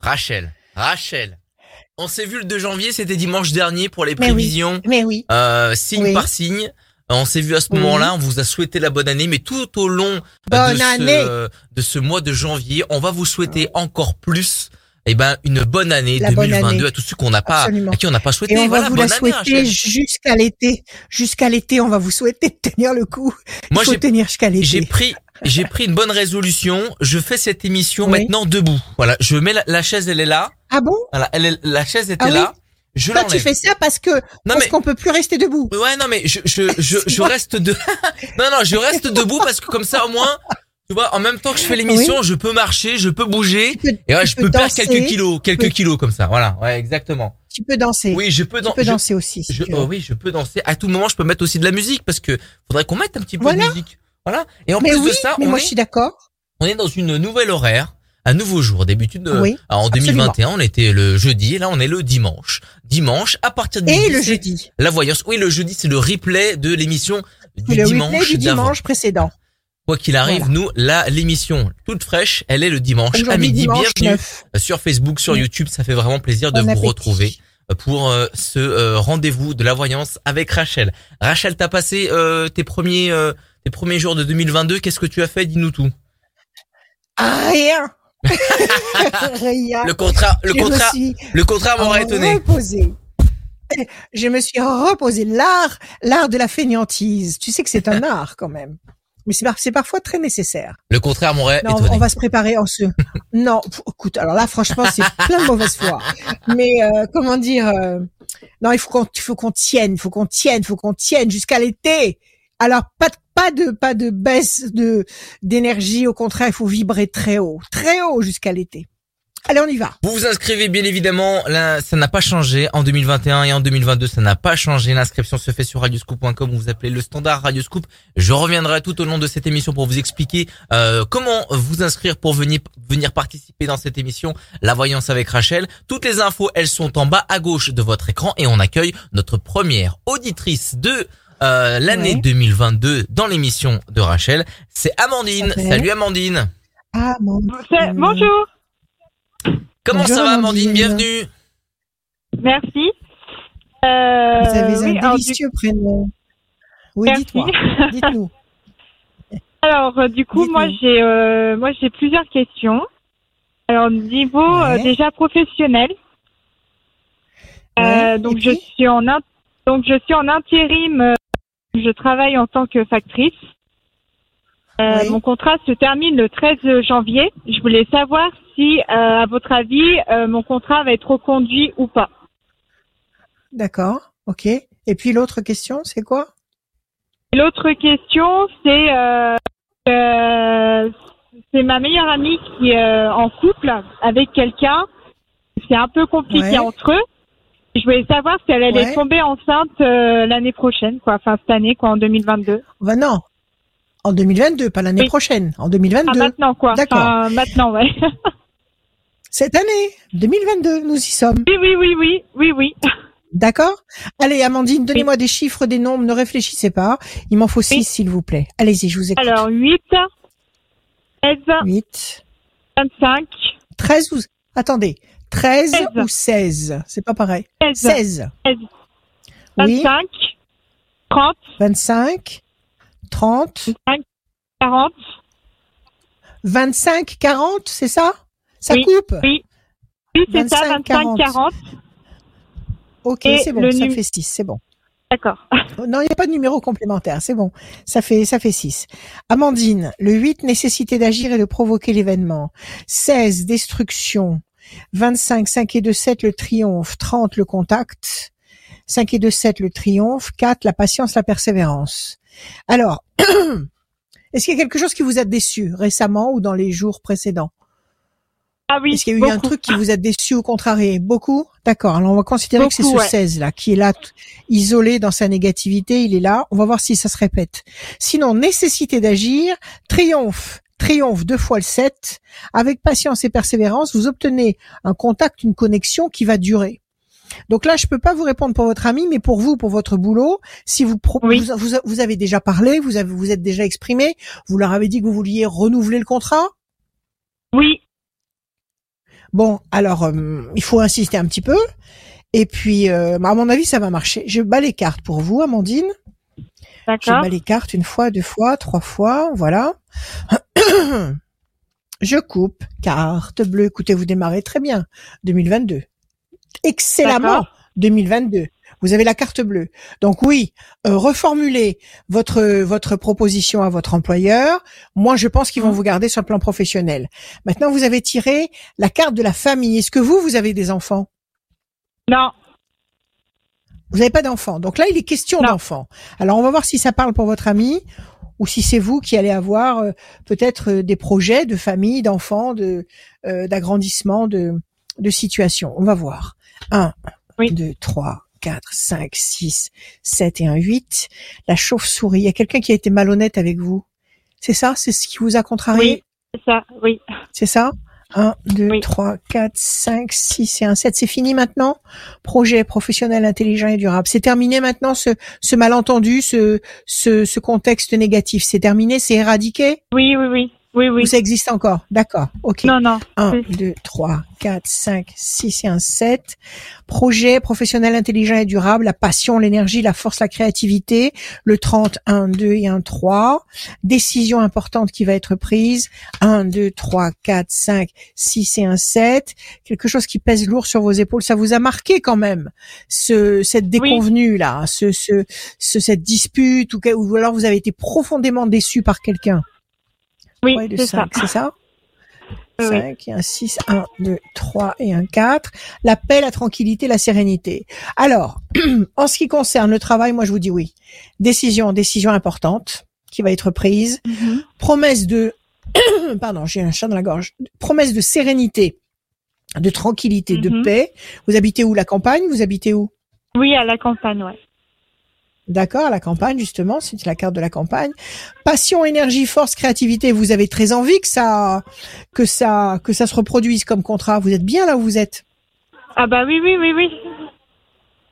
Rachel, Rachel. On s'est vu le 2 janvier, c'était dimanche dernier pour les Mais oui. prévisions, Mais oui. euh, signe Oui. par signe. On s'est vu à ce Oui. moment-là, on vous a souhaité la bonne année, mais tout au long Bonne de, année. Ce, de ce mois de janvier, on va vous souhaiter encore plus, eh ben, une bonne année La bonne 2022 année. à tous ceux qu'on n'a pas, Absolument. à qui on n'a pas souhaité. Et on voilà, va vous bonne la année, souhaiter jusqu'à l'été. Jusqu'à l'été, on va vous souhaiter de tenir le coup. Moi, Il faut j'ai tenir jusqu'à l'été. J'ai pris, j'ai pris une bonne résolution. Je fais cette émission Oui. maintenant debout. Voilà, je mets la, la chaise, elle est là. Ah bon? Voilà, elle est, la chaise était Ah oui là. Je Toi, tu fais ça parce que Non parce qu'on peut plus rester debout. ouais, non mais je je je, je reste de. non non, je reste debout parce que comme ça au moins, tu vois, en même temps que je fais l'émission, je peux marcher, je peux bouger. Peux, Et ouais, je peux perdre quelques kilos, quelques peux- kilos comme ça. Voilà, ouais, exactement. tu peux danser. Oui, je peux, dan- tu peux je- danser aussi. si je- oh oui, je peux danser. À tout moment, je peux mettre aussi de la musique parce que faudrait qu'on mette un petit peu Voilà. de musique. Voilà. Et en mais plus oui, de ça, mais on moi est je suis d'accord. on est dans une nouvelle horaire, un nouveau jour. D'habitude, euh, Oui, en absolument. 2021, on était le jeudi et là, on est le dimanche. Dimanche, à partir de Et midi, le jeudi. La voyance. Oui, le jeudi, c'est le replay de l'émission du le dimanche replay du dimanche précédent. Quoi qu'il arrive, Voilà. nous, là, l'émission toute fraîche, elle est le dimanche à midi. dimanche Bienvenue 9. sur Facebook, sur. YouTube. Ça fait vraiment plaisir de vous retrouver pour euh, ce euh, rendez-vous de la voyance avec Rachel. Rachel, t'as passé euh, tes premiers euh, tes premiers jours de 2022. Qu'est-ce que tu as fait? Dis-nous tout. Ah, rien. rien. Le contraire, le Je suis le contraire m'aurait étonné. reposée. Je me suis reposée. L'art, l'art de la fainéantise. Tu sais que c'est un art quand même. Mais c'est, par- c'est parfois très nécessaire. Le contraire m'aurait Non, étonné. on va se préparer en ce. Non, pff, écoute, alors là, franchement, c'est plein de mauvaise foi. Mais euh, comment dire euh, Non, il faut qu'on, il faut qu'on tienne, il faut qu'on tienne, il faut qu'on tienne jusqu'à l'été. Alors pas de, pas de, pas de baisse de d'énergie. Au contraire, il faut vibrer très haut, très haut jusqu'à l'été. Allez, on y va. Vous vous inscrivez bien évidemment, là ça n'a pas changé en 2021 et en 2022 ça n'a pas changé. L'inscription se fait sur radioscoop.com, vous appelez le standard Radioscoop. Je reviendrai tout au long de cette émission pour vous expliquer euh, comment vous inscrire pour venir venir participer dans cette émission La Voyance avec Rachel. Toutes les infos, elles sont en bas à gauche de votre écran et on accueille notre première auditrice de euh, l'année Ouais. 2022 dans l'émission de Rachel. C'est Amandine. Salut Amandine. Ah mon. C'est- Bonjour, Comment Bonjour, ça va Amandine Amandine. Bienvenue. merci. Euh, Vous avez oui, un alors, du- délicieux prénom. Oui, dites-moi. Dites-nous. Alors, euh, du coup, Dites-nous. moi j'ai euh, moi j'ai plusieurs questions. Alors, niveau euh, déjà professionnel. Euh, Ouais, donc je suis en in- donc je suis en intérim. euh, je travaille en tant que factrice. Euh, Oui. Mon contrat se termine le 13 janvier. Je voulais savoir si, euh, à votre avis, euh, mon contrat va être reconduit ou pas. D'accord. Ok. Et puis l'autre question, c'est quoi? L'autre question, c'est euh, c'est ma meilleure amie qui est en couple avec quelqu'un. C'est un peu compliqué Ouais. entre eux. Je voulais savoir si elle allait Ouais. tomber enceinte euh, l'année prochaine, quoi, enfin cette année, quoi, en 2022. Ben non. En 2022, pas l'année Oui. prochaine. En Ah, 2022. maintenant, quoi. D'accord. Enfin, maintenant, ouais. Cette année, 2022, nous y sommes. oui, oui, oui, oui, oui, oui. D'accord? Allez, Amandine, donnez-moi des chiffres, des nombres, ne réfléchissez pas. Il m'en faut six, Oui. s'il vous plaît. Allez-y, je vous écoute. Alors, 8, 16, 8, 25, 13 ou... Attendez, 13 Seize. ou 16 C'est pas pareil. 16, 16. 16, Oui, 25, 30, 25, 30, 40, 25, 40, c'est ça? Ça Oui, coupe oui. Oui, c'est ça, 25, 25, 40. Ok, c'est bon, ça fait 6, c'est bon. D'accord. Non, il n'y a pas de numéro complémentaire, c'est bon. Ça fait ça fait 6. Amandine, le 8, nécessité d'agir et de provoquer l'événement. 16, destruction. 25, 5 et 2, 7, le triomphe. 30, le contact. 5 et 2, 7, le triomphe. 4, la patience, la persévérance. Alors, est-ce qu'il y a quelque chose qui vous a déçu récemment ou dans les jours précédents? Ah oui, Est-ce qu'il y a eu un truc qui vous a déçu ou contrarié Beaucoup D'accord. Alors on va considérer que c'est ce ouais. 16 là qui est là isolé dans sa négativité, il est là. On va voir si ça se répète. Sinon, nécessité d'agir, triomphe, triomphe deux fois le 7. Avec patience et persévérance, vous obtenez un contact, une connexion qui va durer. Donc là, je peux pas vous répondre pour votre ami, mais pour vous, pour votre boulot, si vous Oui. vous, vous, vous avez déjà parlé, vous avez vous êtes déjà exprimé, vous leur avez dit que vous vouliez renouveler le contrat? Oui, Bon, alors euh, il faut insister un petit peu. Et puis, euh, à mon avis, ça va marcher. Je bats les cartes pour vous, Amandine. Je bats les cartes une fois, deux fois, trois fois, voilà. Je coupe carte bleue. Écoutez, vous démarrez très bien. 2022. Excellemment. D'accord. 2022. Vous avez la carte bleue. Donc oui, euh, reformulez votre votre proposition à votre employeur. Moi, je pense qu'ils vont Mhm. vous garder sur le plan professionnel. Maintenant, vous avez tiré la carte de la famille. Est-ce que vous, vous avez des enfants? Non. Vous n'avez pas d'enfants. Donc là, il est question d'enfants. Alors, on va voir si ça parle pour votre ami ou si c'est vous qui allez avoir euh, peut-être euh, des projets de famille, d'enfants, de euh, d'agrandissement, de de situation. On va voir. 1, Oui. 2, 3, 4, 5, 6, 7 et un 8. La chauve-souris. Il y a quelqu'un qui a été malhonnête avec vous. C'est ça? C'est ce qui vous a contrarié? Oui. C'est ça. Oui. c'est ça? 1, 2, Oui. 3, 4, 5, 6 et un 7. C'est fini maintenant? Projet professionnel intelligent et durable. C'est terminé maintenant ce, ce malentendu, ce, ce, ce contexte négatif? C'est terminé? C'est éradiqué? Oui, oui, oui. Oui, oui. Ou ça existe encore D'accord, ok. Non, non. 1, oui. 2, 3, 4, 5, 6 et un 7. Projet professionnel intelligent et durable, la passion, l'énergie, la force, la créativité. Le 30, 1, 2 et un 3. Décision importante qui va être prise. 1, 2, 3, 4, 5, 6 et un 7. Quelque chose qui pèse lourd sur vos épaules. Ça vous a marqué quand même, ce, cette déconvenue là, ce, ce, ce- cette dispute ou, ou alors vous avez été profondément déçu par quelqu'un? Oui, 3 et 2, c'est ça. 5, c'est ça? Oui, oui. 5 et un 6, 1, 2, 3 et un 4. La paix, la tranquillité, la sérénité. Alors, en ce qui concerne le travail, moi je vous dis oui. Décision, décision importante qui va être prise. Mhm. Promesse de, pardon, j'ai un chat dans la gorge. Promesse de sérénité, de tranquillité, de Mhm. paix. Vous habitez où? La campagne? Vous habitez où? Oui, à la campagne, ouais. D'accord, à la campagne justement, c'est la carte de la campagne. Passion, énergie, force, créativité. Vous avez très envie que ça, que ça, que ça se reproduise comme contrat. Vous êtes bien là où vous êtes. Ah bah oui, oui, oui, oui.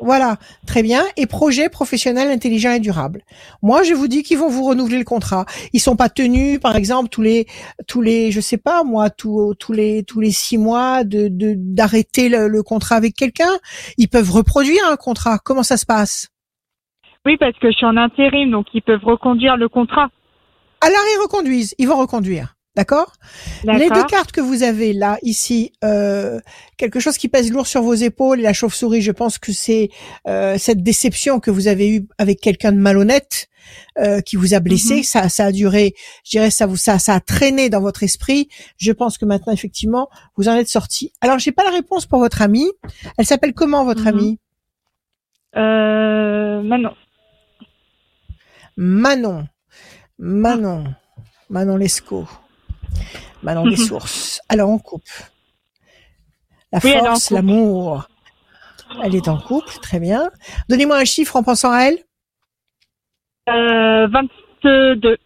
Voilà, très bien. Et projet professionnel intelligent et durable. Moi, je vous dis qu'ils vont vous renouveler le contrat. Ils sont pas tenus, par exemple, tous les, tous les, je sais pas moi, tous, tous les, tous les six mois de, de d'arrêter le, le contrat avec quelqu'un. Ils peuvent reproduire un contrat. Comment ça se passe? Oui, parce que je suis en intérim, donc ils peuvent reconduire le contrat. Alors ils reconduisent, ils vont reconduire. D'accord? Les deux cartes que vous avez là, ici, euh, quelque chose qui pèse lourd sur vos épaules et la chauve-souris, je pense que c'est euh, cette déception que vous avez eue avec quelqu'un de malhonnête euh, qui vous a blessé. Mhm. Ça, ça a duré, je dirais, ça vous, ça, ça a traîné dans votre esprit. Je pense que maintenant, effectivement, vous en êtes sorti. Alors, j'ai pas la réponse pour votre amie. Elle s'appelle comment votre Mhm. amie? Euh, Manon. Manon. Manon. Manon Lescaut. Manon des Mhm. sources. Alors on coupe. La Oui, force, l'amour. Elle est en couple, très bien. Donnez-moi un chiffre en pensant à elle. Euh, 22.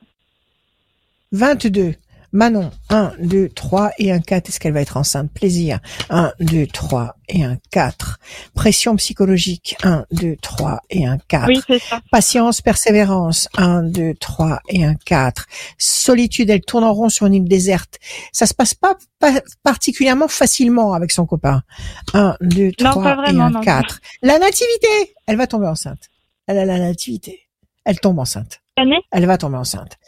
22. Manon, 1, 2, 3 et un 4. Est-ce qu'elle va être enceinte? Plaisir. 1, 2, 3 et un 4. Pression psychologique. 1, 2, 3 et un 4. Oui, ça. Patience, persévérance. 1, 2, 3 et un 4. Solitude, elle tourne en rond sur une île déserte. Ça se passe pas, pas particulièrement facilement avec son copain. 1, 2, Non, 3 pas et vraiment, un non. 4. La nativité, elle va tomber enceinte. Elle a la nativité. Elle tombe enceinte. Année? Elle va tomber enceinte.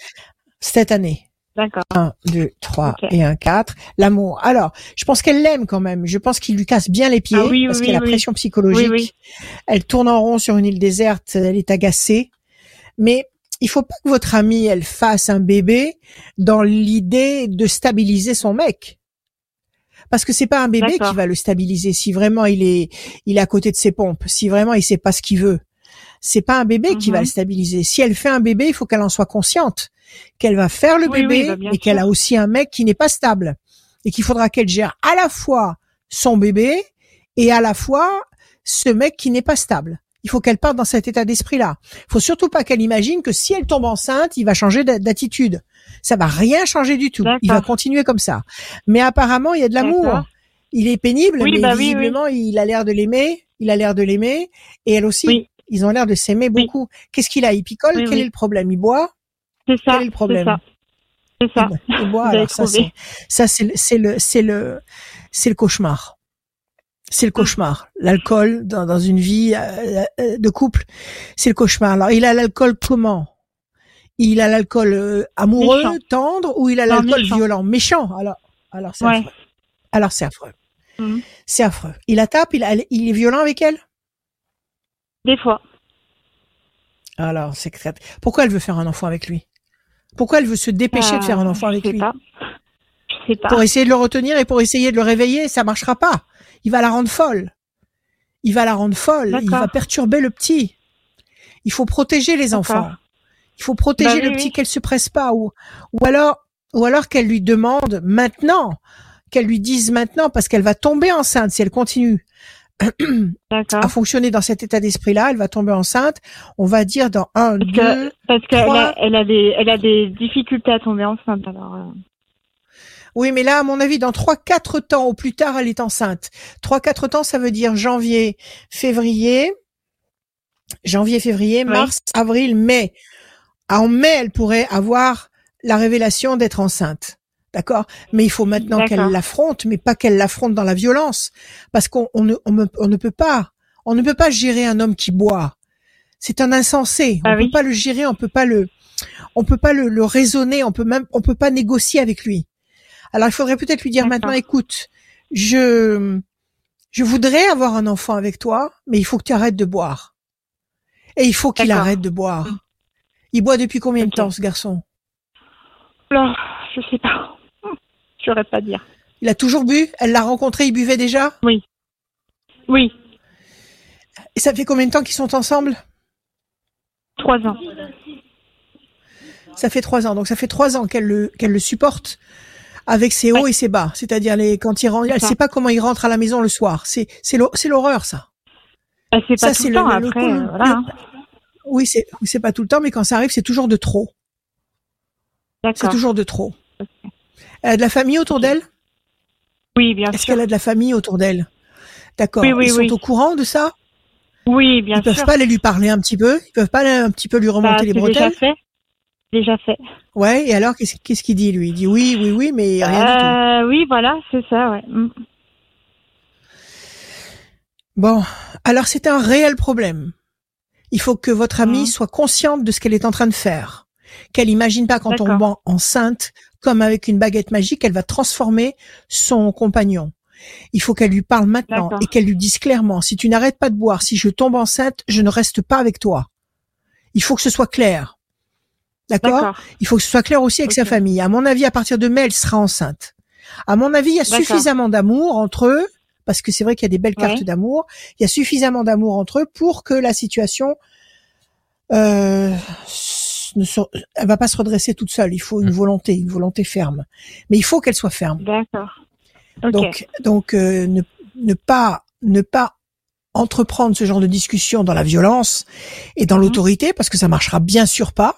Cette année. D'accord. 1, 2, 3 Ok. et un 4. L'amour. Alors, je pense qu'elle l'aime quand même. Je pense qu'il lui casse bien les pieds Ah oui, parce oui, qu'il y a la oui. pression psychologique. Oui, oui. Elle tourne en rond sur une île déserte, elle est agacée. Mais il faut pas que votre amie, elle fasse un bébé dans l'idée de stabiliser son mec. Parce que c'est pas un bébé qui va le stabiliser si vraiment il est, il est à côté de ses pompes, si vraiment il sait pas ce qu'il veut. C'est pas un bébé qui Mhm. va le stabiliser. Si elle fait un bébé, il faut qu'elle en soit consciente, qu'elle va faire le Oui, oui, bébé, bah, mais qu'elle a aussi un mec qui n'est pas stable et qu'il faudra qu'elle gère à la fois son bébé et à la fois ce mec qui n'est pas stable. Il faut qu'elle parte dans cet état d'esprit-là. Il faut surtout pas qu'elle imagine que si elle tombe enceinte, il va changer d'a- d'attitude. Ça va rien changer du tout. Il va continuer comme ça. Mais apparemment, il y a de l'amour. Il est pénible, Oui, mais bah oui, oui. visiblement, il a l'air de l'aimer. Il a l'air de l'aimer. Et elle aussi. Ils ont l'air de s'aimer Oui. beaucoup. Qu'est-ce qu'il a? Il picole? Oui, Quel oui. est le problème? Il boit? C'est ça. Quel est le problème? C'est ça. Il boit. Alors ça, c'est ça, c'est le, c'est le, c'est le, cauchemar. C'est le cauchemar. L'alcool dans, dans une vie euh, euh, de couple, c'est le cauchemar. Alors, il a l'alcool comment? Il a l'alcool euh, amoureux, Méchant. tendre, ou il a l'alcool violent, méchant Alors, alors c'est Ouais. affreux. Alors c'est affreux. Mhm. C'est affreux. Il la tape, il, a- il est violent avec elle? Des fois. Alors, c'est très- pourquoi elle veut faire un enfant avec lui? Pourquoi elle veut se dépêcher de faire un Euh, enfant avec je sais lui? pas. Je sais pas. Pour essayer de le retenir et pour essayer de le réveiller, ça marchera pas. Il va la rendre folle. Il va la rendre folle. Il va perturber le petit. Il faut protéger les enfants. Il faut protéger Bah le oui, petit oui. qu'elle se presse pas ou ou alors ou alors qu'elle lui demande maintenant, qu'elle lui dise maintenant parce qu'elle va tomber enceinte si elle continue. À fonctionner dans cet état d'esprit-là, elle va tomber enceinte. On va dire dans un, Parce deux, que parce qu'elle a, elle a des elle a des difficultés à tomber enceinte alors. euh, Oui, mais là, à mon avis, dans trois, quatre temps au plus tard, elle est enceinte. Trois, quatre temps, ça veut dire janvier, février, janvier, février, Oui. mars, avril, mai. En mai, elle pourrait avoir la révélation d'être enceinte. D'accord? Mais il faut maintenant qu'elle l'affronte, mais pas qu'elle l'affronte dans la violence. Parce qu'on on ne, on me- on ne peut pas, on ne peut pas gérer un homme qui boit. C'est un insensé. On Ah peut pas le gérer, on peut pas le, on peut pas le, le raisonner, on peut même, on peut pas négocier avec lui. Alors il faudrait peut-être lui dire maintenant, écoute, je, je voudrais avoir un enfant avec toi, mais il faut que tu arrêtes de boire. Et il faut qu'il arrête de boire. Il boit depuis combien de temps, ce garçon? Là, je sais pas. Je saurais pas dire. Il a toujours bu? Elle l'a rencontré, il buvait déjà? Oui. Et ça fait combien de temps qu'ils sont ensemble? Trois ans. Ça fait trois ans. Donc ça fait trois ans qu'elle le, qu'elle le supporte avec ses hauts Ouais. et ses bas. C'est-à-dire les quand il rentre, elle ça. sait pas comment il rentre à la maison le soir. C'est c'est l'hor- c'est l'horreur ça. Bah, c'est Ça, pas c'est tout le temps. le- Après, voilà. Oui, c'est oui, c'est pas tout le temps, mais quand ça arrive, c'est toujours de trop. C'est toujours de trop. Elle a de la famille autour d'elle? Oui, bien Est-ce sûr. qu'elle a de la famille autour d'elle? D'accord. Oui, oui, Ils sont oui. au courant de ça? Oui, bien Ils peuvent sûr. pas aller lui parler un petit peu? Ils peuvent pas aller un petit peu lui Bah, remonter les c'est déjà bretelles? fait. Déjà fait. Ouais. Et alors, qu'est-ce qu'il dit lui? Il dit oui, oui, oui, mais rien du tout. Euh, oui, voilà, c'est ça, ouais. Mm. Bon, alors c'est un réel problème. Il faut que votre amie Mhm. soit consciente de ce qu'elle est en train de faire. Qu'elle imagine pas quand on enceinte, comme avec une baguette magique, elle va transformer son compagnon. Il faut qu'elle lui parle maintenant et qu'elle lui dise clairement, si tu n'arrêtes pas de boire, si je tombe enceinte, je ne reste pas avec toi. Il faut que ce soit clair. D'accord? Il faut que ce soit clair aussi avec sa famille. À mon avis, à partir de mai, elle sera enceinte. À mon avis, il y a suffisamment d'amour entre eux, parce que c'est vrai qu'il y a des belles cartes Ouais. d'amour. Il y a suffisamment d'amour entre eux pour que la situation euh, ne se, elle va pas se redresser toute seule. Il faut une Mm. volonté, une volonté ferme. Mais il faut qu'elle soit ferme. D'accord. Ok. Donc, donc euh, ne, ne pas ne pas entreprendre ce genre de discussion dans la violence et dans Mhm. l'autorité, parce que ça marchera bien sûr pas,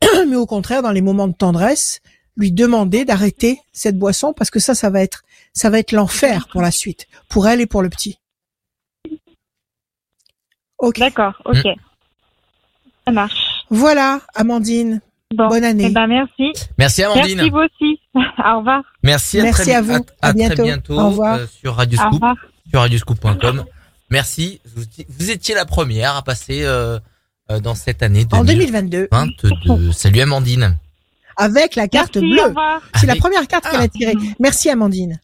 mais au contraire, dans les moments de tendresse, lui demander d'arrêter cette boisson, parce que ça, ça va être ça va être l'enfer pour la suite, pour elle et pour le petit. Ok. D'accord, ok. Ça marche. Voilà, Amandine. Bon. Bonne année. Eh ben, merci. Merci Amandine. Merci vous aussi. Au revoir. Merci à, Merci très, à vous. à, À très bientôt. bientôt Au revoir. euh, sur Radio Au Scoop, revoir. sur radioscoop.com. Merci. Vous, vous étiez la première à passer euh, euh, dans cette année En 2022, 2022. Salut Amandine. avec la carte Merci, bleue. revoir. C'est la première carte qu'elle a tirée. Merci Amandine.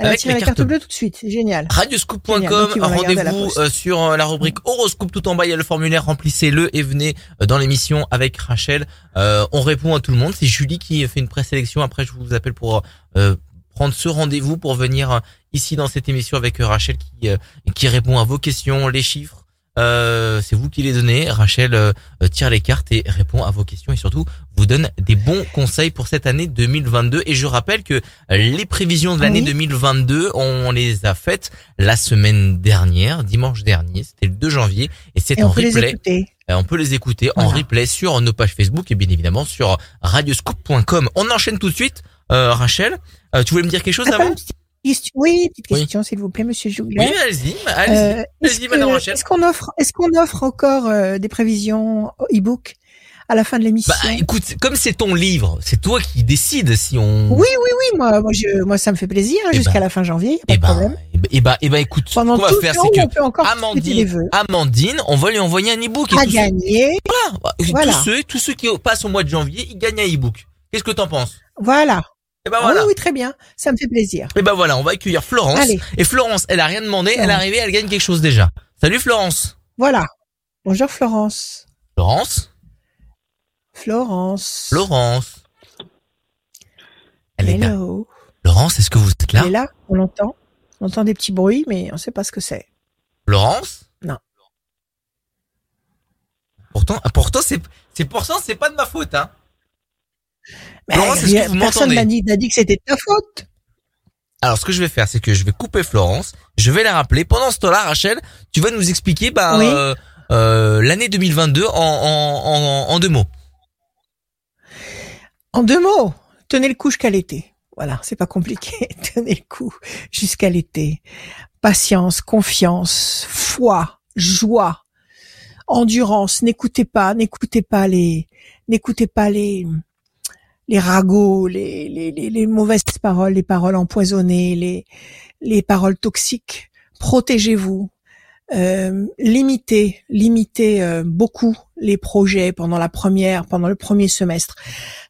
Avec la la carte carte bleue tout de suite. C'est génial. Radioscoop.com, la rendez-vous euh, sur euh, la rubrique horoscope tout en bas, il y a le formulaire, remplissez-le et venez euh, dans l'émission avec Rachel. Euh, on répond à tout le monde, c'est Julie qui fait une présélection, après je vous appelle pour euh, prendre ce rendez-vous pour venir ici dans cette émission avec Rachel qui, euh, qui répond à vos questions, les chiffres. Euh, c'est vous qui les donnez. Rachel euh, tire les cartes et répond à vos questions et surtout vous donne des bons conseils pour cette année 2022. Et je rappelle que les prévisions de l'année Oui. 2022, on les a faites la semaine dernière, dimanche dernier, c'était le 2 janvier, et c'est en on peut les replay. écouter. Euh, On peut les écouter en replay sur nos pages Facebook et bien évidemment sur radioscoop.com. On enchaîne tout de suite. Euh, Rachel, tu voulais me dire quelque chose avant? Une petite question- Oui, petite question, s'il vous plaît, Monsieur Joulet. Oui, allez-y, allez-y. Euh, Allez-y, madame Rachel. est-ce qu'on offre, est-ce qu'on offre encore euh, des prévisions e-book à la fin de l'émission? Bah écoute, comme c'est ton livre, c'est toi qui décides si on. Oui, oui, oui, moi, moi, je, moi, ça me fait plaisir hein, Eh jusqu'à ben, la fin janvier, pas Eh de ben, problème. eh ben, eh ben, écoute, ce qu'on va faire, c'est que Amandine. Amandine, on va lui envoyer un e-book. Et À gagner, Voilà. Et Voilà. Tous ceux, tous ceux qui passent au mois de janvier, ils gagnent un e-book. Qu'est-ce que t'en penses? Voilà. Et ben Ah oui, oui, très bien, ça me fait plaisir. Et ben voilà, on va accueillir Florence. Allez. Et Florence, elle a rien demandé, elle est arrivée, elle gagne quelque chose déjà. Salut Florence. Voilà. Bonjour Florence. Florence. Florence. Florence. Elle est là. Hello. Florence, est-ce que vous êtes là? Elle est là, on l'entend. On entend des petits bruits, mais on sait pas ce que c'est. Florence? Non. Pourtant, ah, pourtant c'est c'est pourtant c'est pas de ma faute hein. Mais Florence, est-ce que rien- vous personne n'a dit, que c'était de ta faute. Alors ce que je vais faire, c'est que je vais couper Florence, je vais la rappeler. Pendant ce temps-là, Rachel, tu vas nous expliquer bah, Oui. euh, euh, l'année 2022 en, en, en, en deux mots. En deux mots, tenez le coup jusqu'à l'été. Voilà, c'est pas compliqué. tenez le coup jusqu'à l'été. Patience, confiance, foi, joie, endurance. N'écoutez pas, n'écoutez pas les, n'écoutez pas les, les ragots, les, les, les, mauvaises paroles, les paroles empoisonnées, les, les paroles toxiques. Protégez-vous. Euh, limitez, limitez euh, beaucoup les projets pendant la première, pendant le premier semestre.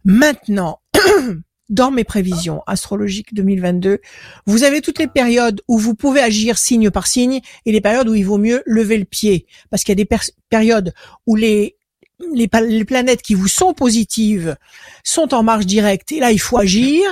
Maintenant, dans mes prévisions astrologiques 2022, vous avez toutes les périodes où vous pouvez agir signe par signe et les périodes où il vaut mieux lever le pied. Parce qu'il y a des périodes où les, les, planètes qui vous sont positives sont en marche directe et là, il faut agir.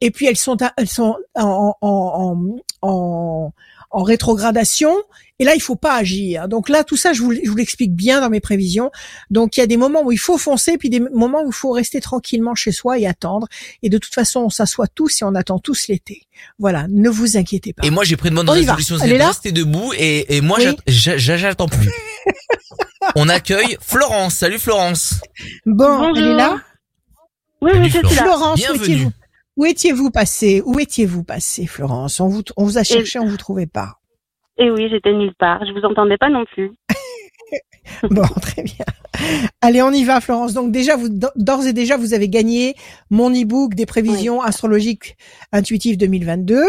Et puis, elles sont, elles sont en, en, en, en, rétrogradation et là, il faut pas agir. Donc là, tout ça, je vous, je vous l'explique bien dans mes prévisions. Donc il y a des moments où il faut foncer, puis des moments où il faut rester tranquillement chez soi et attendre. Et de toute façon, on s'assoit tous et on attend tous l'été. Voilà, ne vous inquiétez pas. Et moi, j'ai pris une bonne On y va. résolution, Elle c'est est de rester debout. Et, et moi, Oui. j'attends plus. On accueille Florence. Salut Florence. Bon, Bonjour. elle est là. Oui, Salut, oui, je suis là. Florence, où étiez-vous Où étiez-vous passé Où étiez-vous passé, Florence On vous, on vous a cherché, on vous trouvait pas. Et oui, j'étais nulle part. Je vous entendais pas non plus. Bon, très bien. Allez, on y va, Florence. Donc déjà, vous d'ores et déjà, vous avez gagné mon e-book des prévisions astrologiques intuitives 2022.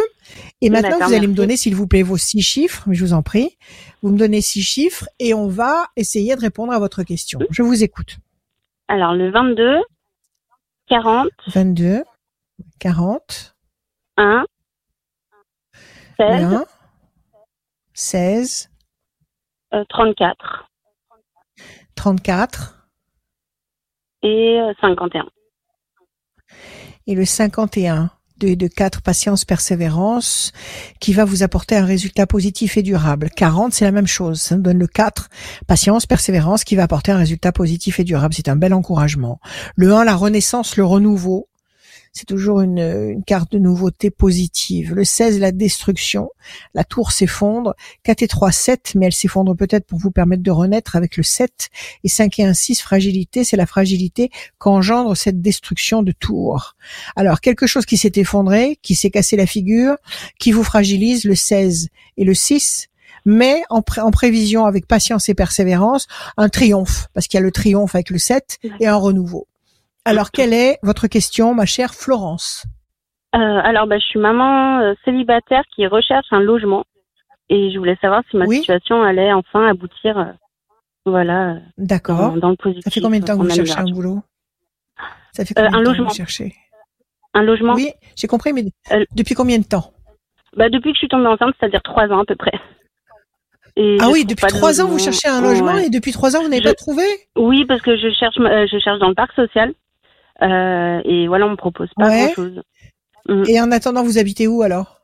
Et maintenant, vous allez me donner, s'il vous plaît, vos six chiffres. Je vous en prie. Vous me donnez six chiffres et on va essayer de répondre à votre question. Je vous écoute. Alors, le 22, 40, 22, 40, 1, 16, 1, 16, euh, 34 34 et euh, 51. et le 51 de, de 4 patience persévérance qui va vous apporter un résultat positif et durable. 40 c'est la même chose, ça nous donne le 4 patience persévérance qui va apporter un résultat positif et durable, c'est un bel encouragement. Le 1 la renaissance, le renouveau. C'est toujours une, carte de nouveauté positive. Le 16, la destruction. La tour s'effondre. 4 et 3, 7, mais elle s'effondre peut-être pour vous permettre de renaître avec le 7. Et 5 et 1, 6, fragilité. C'est la fragilité qu'engendre cette destruction de tour. Alors, quelque chose qui s'est effondré, qui s'est cassé la figure, qui vous fragilise, le 16 et le 6, mais en prévision avec patience et persévérance, un triomphe, parce qu'il y a le triomphe avec le 7 et un renouveau. Alors, quelle est votre question, ma chère Florence? Euh, alors, bah, je suis maman euh, célibataire qui recherche un logement. Et je voulais savoir si ma Oui. situation allait enfin aboutir euh, voilà, D'accord. dans, dans le positif. Ça fait combien de temps que vous cherchez un boulot? Ça fait combien un de temps que vous cherchez? Un logement? Oui, j'ai compris, mais depuis combien de temps? bah, Depuis que je suis tombée enceinte, c'est-à-dire trois ans à peu près. Et Ah oui, depuis trois ans, vous cherchez un logement Ouais. et depuis trois ans, vous n'avez Je- pas trouvé? Oui, parce que je cherche, euh, je cherche dans le parc social. Euh, et voilà, on me propose pas Ouais. grand-chose. Et en attendant, vous habitez où alors?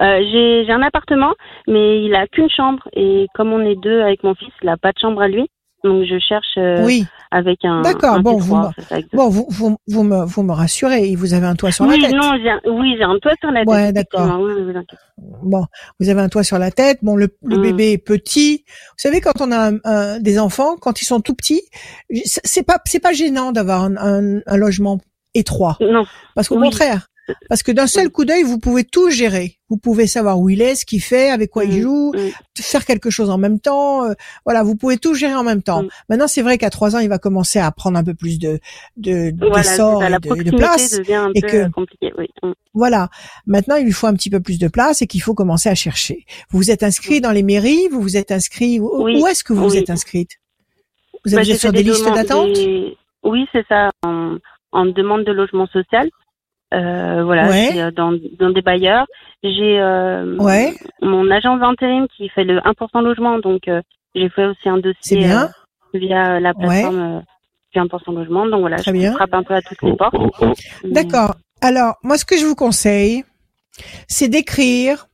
Euh, j'ai j'ai un appartement, mais il a qu'une chambre. Et comme on est deux avec mon fils, il a pas de chambre à lui. Donc je cherche euh, Oui. Avec un. D'accord, bon, T3, vous exact. Bon, vous, vous, vous, me, vous me rassurez, vous avez un toit sur oui, la tête. non, j'ai oui, j'ai un toit sur la tête. Ouais, d'accord. Oui, vous. Bon, vous avez un toit sur la tête. Bon, le, le Mm. bébé est petit. Vous savez, quand on a un- un- des enfants, quand ils sont tout petits, c'est pas c'est pas gênant d'avoir un, un, logement étroit, Non, parce qu'au Oui. contraire, parce que d'un seul coup d'œil, vous pouvez tout gérer. Vous pouvez savoir où il est, ce qu'il fait, avec quoi il Mm, joue, mm. faire quelque chose en même temps. euh, voilà, vous pouvez tout gérer en même temps. Mm. Maintenant, c'est vrai qu'à trois ans, il va commencer à prendre un peu plus de de d'essor et de, place. devient un et peu que- compliquée. Oui. Voilà. Maintenant, il lui faut un petit peu plus de place et qu'il faut commencer à chercher. Vous vous êtes inscrit dans les mairies, vous vous êtes inscrit où, Oui, où est-ce que vous vous êtes inscrite? Vous Bah, êtes sur des listes d'attente? des- Oui, c'est ça, en, en demande de logement social. Euh, voilà, Ouais. euh, dans, dans des bailleurs. J'ai euh, Ouais. mon agence d'intérim qui fait le 1% logement, donc euh, j'ai fait aussi un dossier bien. euh, via la plateforme euh, du 1% logement. Donc voilà, Très je bien. frappe un peu à toutes les portes. Mais- D'accord. Alors, moi, ce que je vous conseille, c'est d'écrire,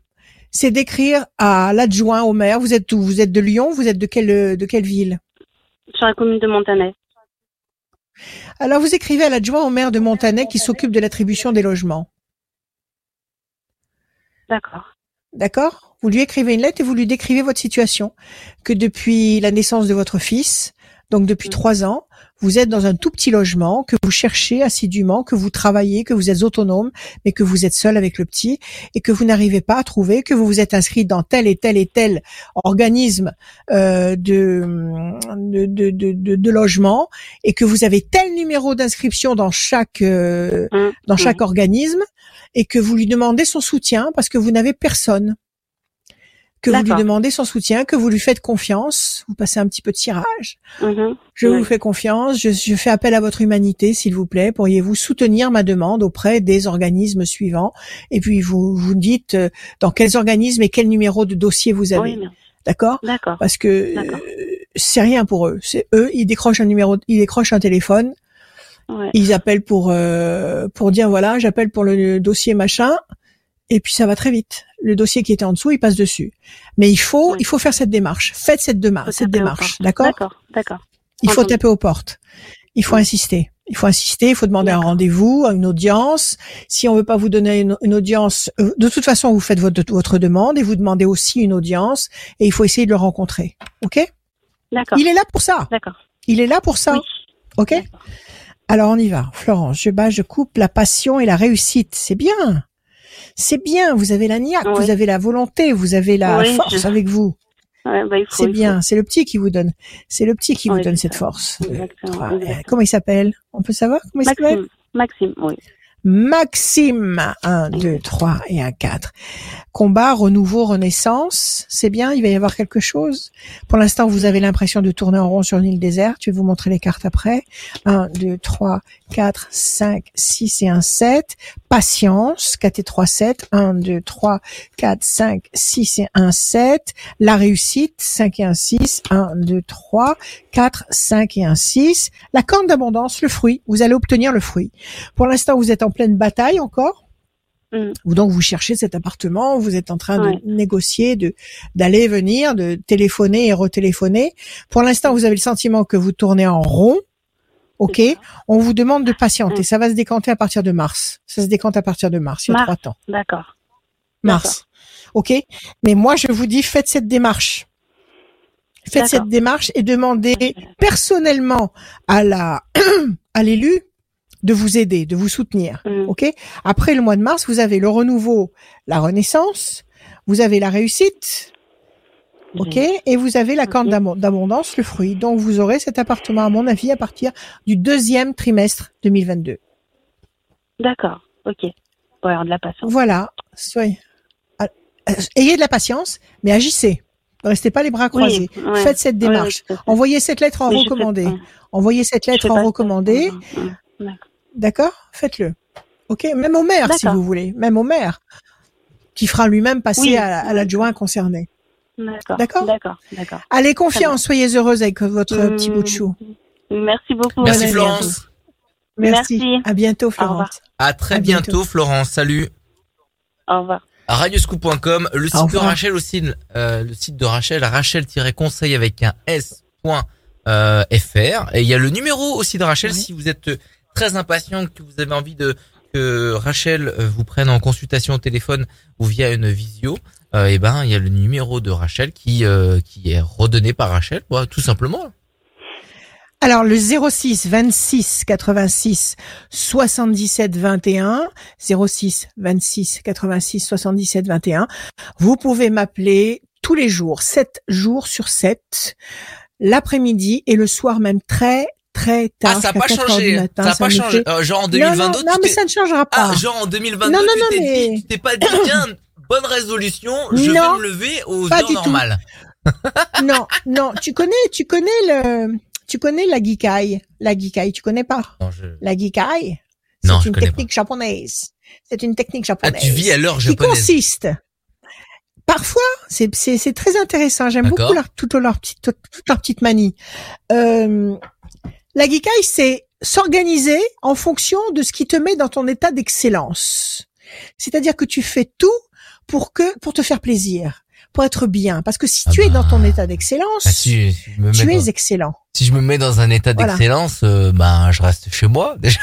c'est d'écrire à l'adjoint au maire. Vous êtes où Vous êtes de Lyon? Vous êtes de quelle de quelle ville? Sur la commune de Montanet. Alors, vous écrivez à l'adjoint au maire de Montanet qui s'occupe de l'attribution des logements. D'accord. D'accord? Vous lui écrivez une lettre et vous lui décrivez votre situation. Que depuis la naissance de votre fils, donc depuis trois ans, vous êtes dans un tout petit logement, que vous cherchez assidûment, que vous travaillez, que vous êtes autonome, mais que vous êtes seul avec le petit et que vous n'arrivez pas à trouver, que vous vous êtes inscrit dans tel et tel et tel organisme euh, de, de, de, de, de- de logement et que vous avez tel numéro d'inscription dans chaque euh, Mm, dans chaque organisme et que vous lui demandez son soutien parce que vous n'avez personne. Que vous lui demandez son soutien, que vous lui faites confiance, vous passez un petit peu de tirage. Mhm. Je Oui. vous fais confiance, je, je fais appel à votre humanité, s'il vous plaît. Pourriez-vous soutenir ma demande auprès des organismes suivants? Et puis vous vous dites euh, dans quels organismes et quel numéro de dossier vous avez. Oui. D'accord? D'accord. Parce que euh, c'est rien pour eux. C'est eux, ils décrochent un numéro, ils décrochent un téléphone, Ouais. ils appellent pour euh, pour dire voilà, j'appelle pour le dossier machin, et puis ça va très vite. Le dossier qui était en dessous, il passe dessus. Mais il faut Oui. il faut faire cette démarche. Faites cette démarche, cette démarche, d'accord? D'accord. D'accord. Il faut taper aux portes. Il faut Oui. insister. Il faut insister. Il faut demander un rendez-vous, une audience. Si on veut pas vous donner une, une audience, euh, de toute façon, vous faites votre votre demande et vous demandez aussi une audience. Et il faut essayer de le rencontrer. Ok? D'accord. Il est là pour ça. D'accord. Il est là pour ça. Oui. Ok? Alors on y va. Florence, je bats, je coupe la passion et la réussite. C'est bien. C'est bien. Vous avez la niaque, vous avez la volonté, vous avez la force je- avec vous. Ouais, bah, C'est bien. C'est le petit qui vous donne. C'est le petit qui vous donne cette force. Exactement, exactement. Comment il s'appelle? On peut savoir comment il s'appelle? Maxime, oui. Maxime. Un, deux, trois et un quatre. Combat, renouveau, renaissance. C'est bien. Il va y avoir quelque chose? Pour l'instant, vous avez l'impression de tourner en rond sur une île déserte. Je vais vous montrer les cartes après. Un, deux, trois, quatre, cinq, six et un sept. Patience. 4 et 3, 7. 1, 2, 3, 4, 5, 6 et 1, 7. La réussite. 5 et 1, 6. 1, 2, 3, 4, 5 et 1, 6. La corne d'abondance, le fruit. Vous allez obtenir le fruit. Pour l'instant, vous êtes en pleine bataille encore. Mm. Ou donc vous cherchez cet appartement, vous êtes en train Ouais. de négocier, de d'aller venir, de téléphoner et retéléphoner. Pour l'instant, vous avez le sentiment que vous tournez en rond. Ok, on vous demande de patienter. Mm. Ça va se décanter à partir de mars. Ça se décante à partir de mars. Il y a Mars. trois temps. D'accord. Mars. Ok. Mais moi, je vous dis, faites cette démarche. Faites cette démarche et demandez personnellement à la à l'élu de vous aider, de vous soutenir. Mm. Ok? Après le mois de mars, vous avez le renouveau, la renaissance, vous avez la réussite, ok, et vous avez la corne d'abondance, le fruit. Donc vous aurez cet appartement, à mon avis, à partir du deuxième trimestre 2022. D'accord. Ok. Avoir de la patience. Voilà. Soyez, ah, euh, ayez de la patience, mais agissez. Ne restez pas les bras croisés. Oui, ouais. Faites cette démarche. Envoyez cette lettre en Mais recommandé. Envoyez cette lettre en recommandé. D'accord. Faites-le. Ok Même au maire, si vous voulez. Même au maire. Qui fera lui-même passer Oui, à, à l'adjoint concerné. D'accord. D'accord D'accord. Allez, confiance, soyez heureuse avec votre Hum, petit bout de chou. Merci beaucoup. Merci Florence. Merci. Merci. À bientôt. Florence. À très À bientôt. bientôt Florence. Salut. Au revoir. radioscoop.com, le site de. Rachel aussi, euh, le site de Rachel, rachel-conseil avec un s.fr. Et il y a le numéro aussi de Rachel Oui. si vous êtes très impatient, que vous avez envie de que Rachel euh, vous prenne en consultation au téléphone ou via une visio. Euh, et ben il y a le numéro de Rachel qui euh, qui est redonné par Rachel, quoi, tout simplement. Alors le 06 26 86 77 21 06 26 86 77 21 vous pouvez m'appeler tous les jours 7 jours sur 7 l'après-midi et le soir même très très tard Ah, ça n'a pas 4 heures du changé. matin, ça n'a pas changé. Euh, genre en Non, 2022, non, mais ça ne changera pas. Ah, genre en 2022, Non, non, tu non, t'es mais- dit, tu t'es pas dit, tiens, bonne résolution, je Non, vais me lever aux pas heures normales. non, non, tu connais, tu connais le, tu connais la geekai, la geekai, tu connais pas? Non, je- la geekai Non, C'est une technique japonaise. C'est une technique Ah, japonaise. tu vis à l'heure qui japonaise. consiste. Parfois, c'est c'est c'est très intéressant. J'aime beaucoup leur toute leur petite toute leur petite manie. Euh, la geekai, c'est s'organiser en fonction de ce qui te met dans ton état d'excellence. C'est-à-dire que tu fais tout pour que pour te faire plaisir, pour être bien. Parce que si Ah tu es bah. dans ton état d'excellence, Ah, tu dans- es excellent. Si je me mets dans un état Voilà. d'excellence, euh, ben je reste chez moi. Déjà.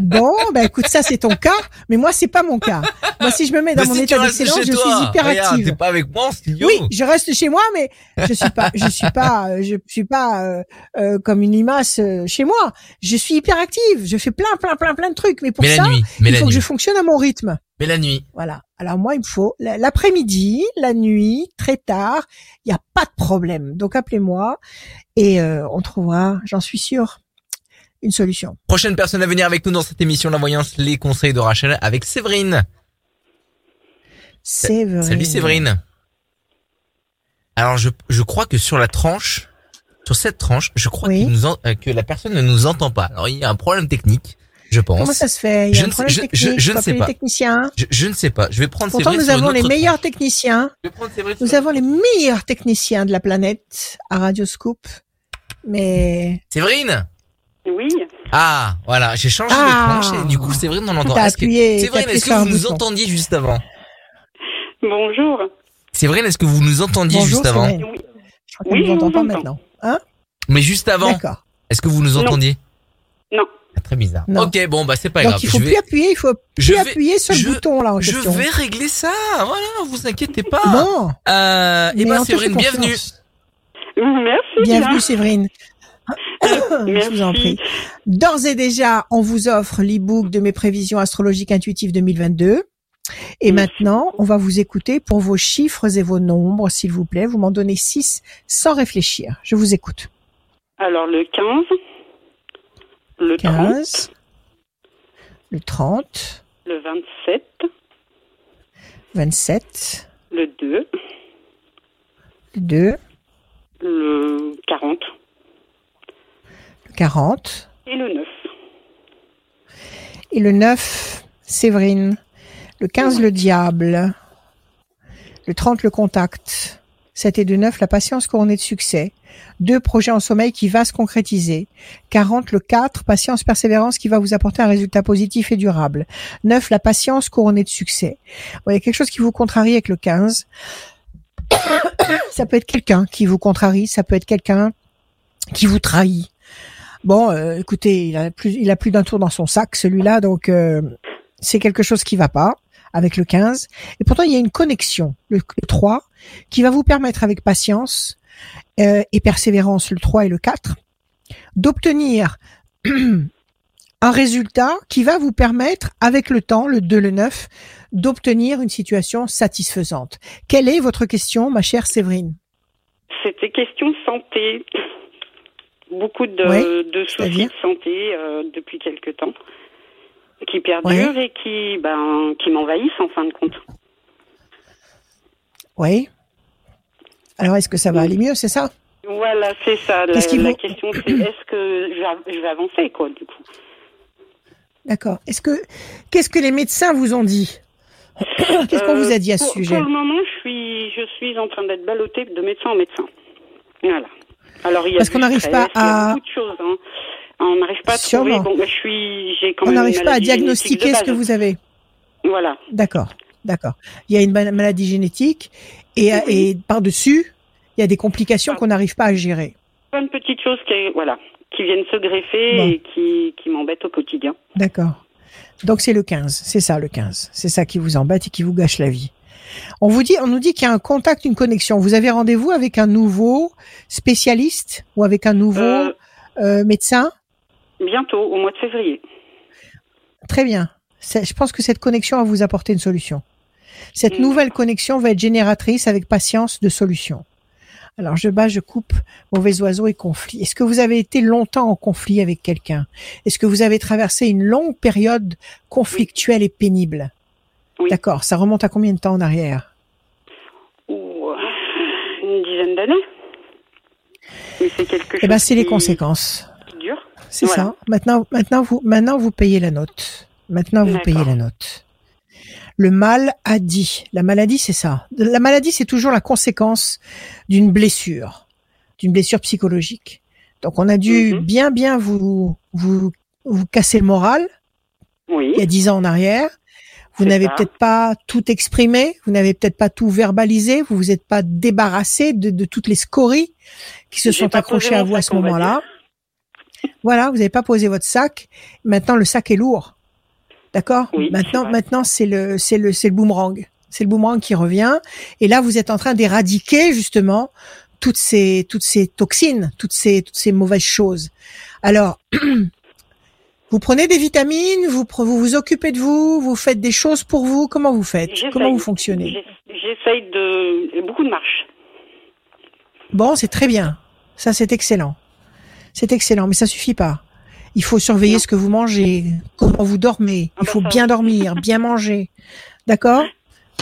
Bon, ben écoute, ça c'est ton cas, mais moi c'est pas mon cas. Moi, si je me mets dans Mais mon si état d'excellence, je toi, suis hyper active. T'es pas avec moi en studio. Oui, je reste chez moi, mais je suis pas, je suis pas, euh, je suis pas euh, euh, comme une limace euh, chez moi. Je suis hyper active. Je fais plein, plein, plein, plein de trucs. Mais pour mais ça, nuit, mais il faut nuit, que je fonctionne à mon rythme. mais la nuit. Voilà. Alors moi, il me faut la- l'après-midi, la nuit, très tard. Il n'y a pas de problème. Donc appelez-moi et euh, on trouvera, j'en suis sûre, une solution. Prochaine personne à venir avec nous dans cette émission, la voyance, les conseils de Rachel avec Séverine. Séverine. Salut Séverine. Alors je, je crois que sur la tranche, sur cette tranche, je crois Oui. qu'il nous en- euh, que la personne ne nous entend pas. Alors il y a un problème technique, je pense. Comment ça se fait? Il y Je a un sais- je- technique. je- je faut ne sais pas. techniciens. je, je ne sais pas. Je vais prendre Pourtant, nous avons les meilleurs techniciens. Je vais prendre Séverine Nous sur- avons les meilleurs techniciens de la planète à Radioscoop. Mais Séverine? Oui. Ah, voilà, j'ai changé Ah. de tranche et du coup Séverine on l'entend. Est-ce que- Séverine, est-ce que vous nous entendiez juste avant? Bonjour. Séverine, est-ce que vous nous entendiez bonjour, juste avant? Oui. Je crois qu'on Oui, vous entend pas entends. maintenant. Hein? Mais juste avant, D'accord. est-ce que vous nous entendiez? Non. Très bizarre. Non. Ok, bon bah c'est pas Donc grave. il faut je plus vais, appuyer, il faut je plus vais, appuyer sur je- le bouton là en je question. vais régler ça. Voilà, vous inquiétez pas. Bon, Euh, et mais ben Séverine, bienvenue. Merci. Bienvenue Séverine. Je Merci. vous en prie. D'ores et déjà, on vous offre l'e-book de mes prévisions astrologiques intuitives 2022. Et Merci. maintenant, on va vous écouter pour vos chiffres et vos nombres, s'il vous plaît. Vous m'en donnez 6 sans réfléchir. Je vous écoute. Alors le 15, le 30, 15, le 30, le 27, 27, le 2, le 2, le 40 le 40 et le 9. et le 9, Séverine. Le 15, le diable. Le 30, le contact. 7 et 2, 9, la patience couronnée de succès. 2, projet en sommeil qui va se concrétiser. 40, le 4, patience, persévérance qui va vous apporter un résultat positif et durable. 9, la patience couronnée de succès. Bon, il y a quelque chose qui vous contrarie avec le 15. ça peut être quelqu'un qui vous contrarie, ça peut être quelqu'un qui vous trahit. Bon, euh, écoutez, il a plus, il a plus d'un tour dans son sac, celui-là, donc euh, c'est quelque chose qui va pas avec le 15. Et pourtant, il y a une connexion, le, le 3, qui va vous permettre avec patience euh, et persévérance, le 3 et le 4, d'obtenir un résultat qui va vous permettre, avec le temps, le 2, le 9, d'obtenir une situation satisfaisante. Quelle est votre question, ma chère Séverine? C'était question santé. Beaucoup de, de soucis de santé euh, depuis quelque temps qui perdurent et qui, ben, qui m'envahissent en fin de compte. Oui. Alors, est-ce que ça va aller mieux, c'est ça? Voilà, c'est ça. La, la vous- question, c'est est-ce que je vais, avancer, quoi, du coup? D'accord. Est-ce que qu'est-ce que les médecins vous ont dit? Qu'est-ce qu'on Euh, vous a dit à ce pour, sujet? Pour le moment, je suis, je suis en train d'être ballottée de médecin en médecin. Voilà. Alors, il y a Parce qu'on n'arrive pas à- beaucoup de choses. Hein. On n'arrive pas à Sûrement. trouver. Bon, ben, je suis, j'ai quand On n'arrive pas à diagnostiquer ce que vous avez. Voilà. D'accord, d'accord. Il y a une ma- maladie génétique et, Oui. et par-dessus, il y a des complications Ah. qu'on n'arrive pas à gérer. Plein de petites choses qui, voilà, qui viennent se greffer Bon. et qui, qui m'embêtent au quotidien. D'accord. Donc c'est le 15, c'est ça le 15. C'est ça qui vous embête et qui vous gâche la vie. On vous dit, on nous dit qu'il y a un contact, une connexion. Vous avez rendez-vous avec un nouveau spécialiste ou avec un nouveau Euh, euh, médecin? Bientôt, au mois de février. Très bien. Je pense que cette connexion va vous apporter une solution. Cette Mm. nouvelle connexion va être génératrice avec patience de solutions. Alors je bats, je coupe, mauvais oiseau et conflit. Est-ce que vous avez été longtemps en conflit avec quelqu'un? Est-ce que vous avez traversé une longue période conflictuelle et pénible? Oui. D'accord. Ça remonte à combien de temps en arrière? Une dizaine d'années. Mais c'est quelque chose Eh ben, c'est les conséquences. C'est Voilà. ça. Maintenant, maintenant vous, maintenant vous payez la note. Maintenant vous payez la note. Le mal a dit. La maladie, c'est ça. La maladie, c'est toujours la conséquence d'une blessure, d'une blessure psychologique. Donc, on a dû Mhm. bien, bien vous, vous, vous casser le moral Oui. il y a dix ans en arrière. Vous n'avez peut-être pas tout exprimé, vous n'avez peut-être pas tout verbalisé, vous vous êtes pas débarrassé de, de toutes les scories qui se sont accrochées à vous à ce moment-là. Voilà, vous n'avez pas posé votre sac. Maintenant, le sac est lourd. D'accord Oui, Maintenant, maintenant, c'est le, c'est le, c'est le boomerang. C'est le boomerang qui revient. Et là, vous êtes en train d'éradiquer justement toutes ces, toutes ces toxines, toutes ces, toutes ces mauvaises choses. Alors, vous prenez des vitamines, vous, vous vous occupez de vous, vous faites des choses pour vous. Comment vous faites? Comment vous fonctionnez? J'ess- J'essaye de beaucoup de marches. Bon, c'est très bien. Ça, c'est excellent. C'est excellent, mais ça suffit pas. Il faut surveiller Non. ce que vous mangez, comment vous dormez. Il faut bien dormir, bien manger. D'accord?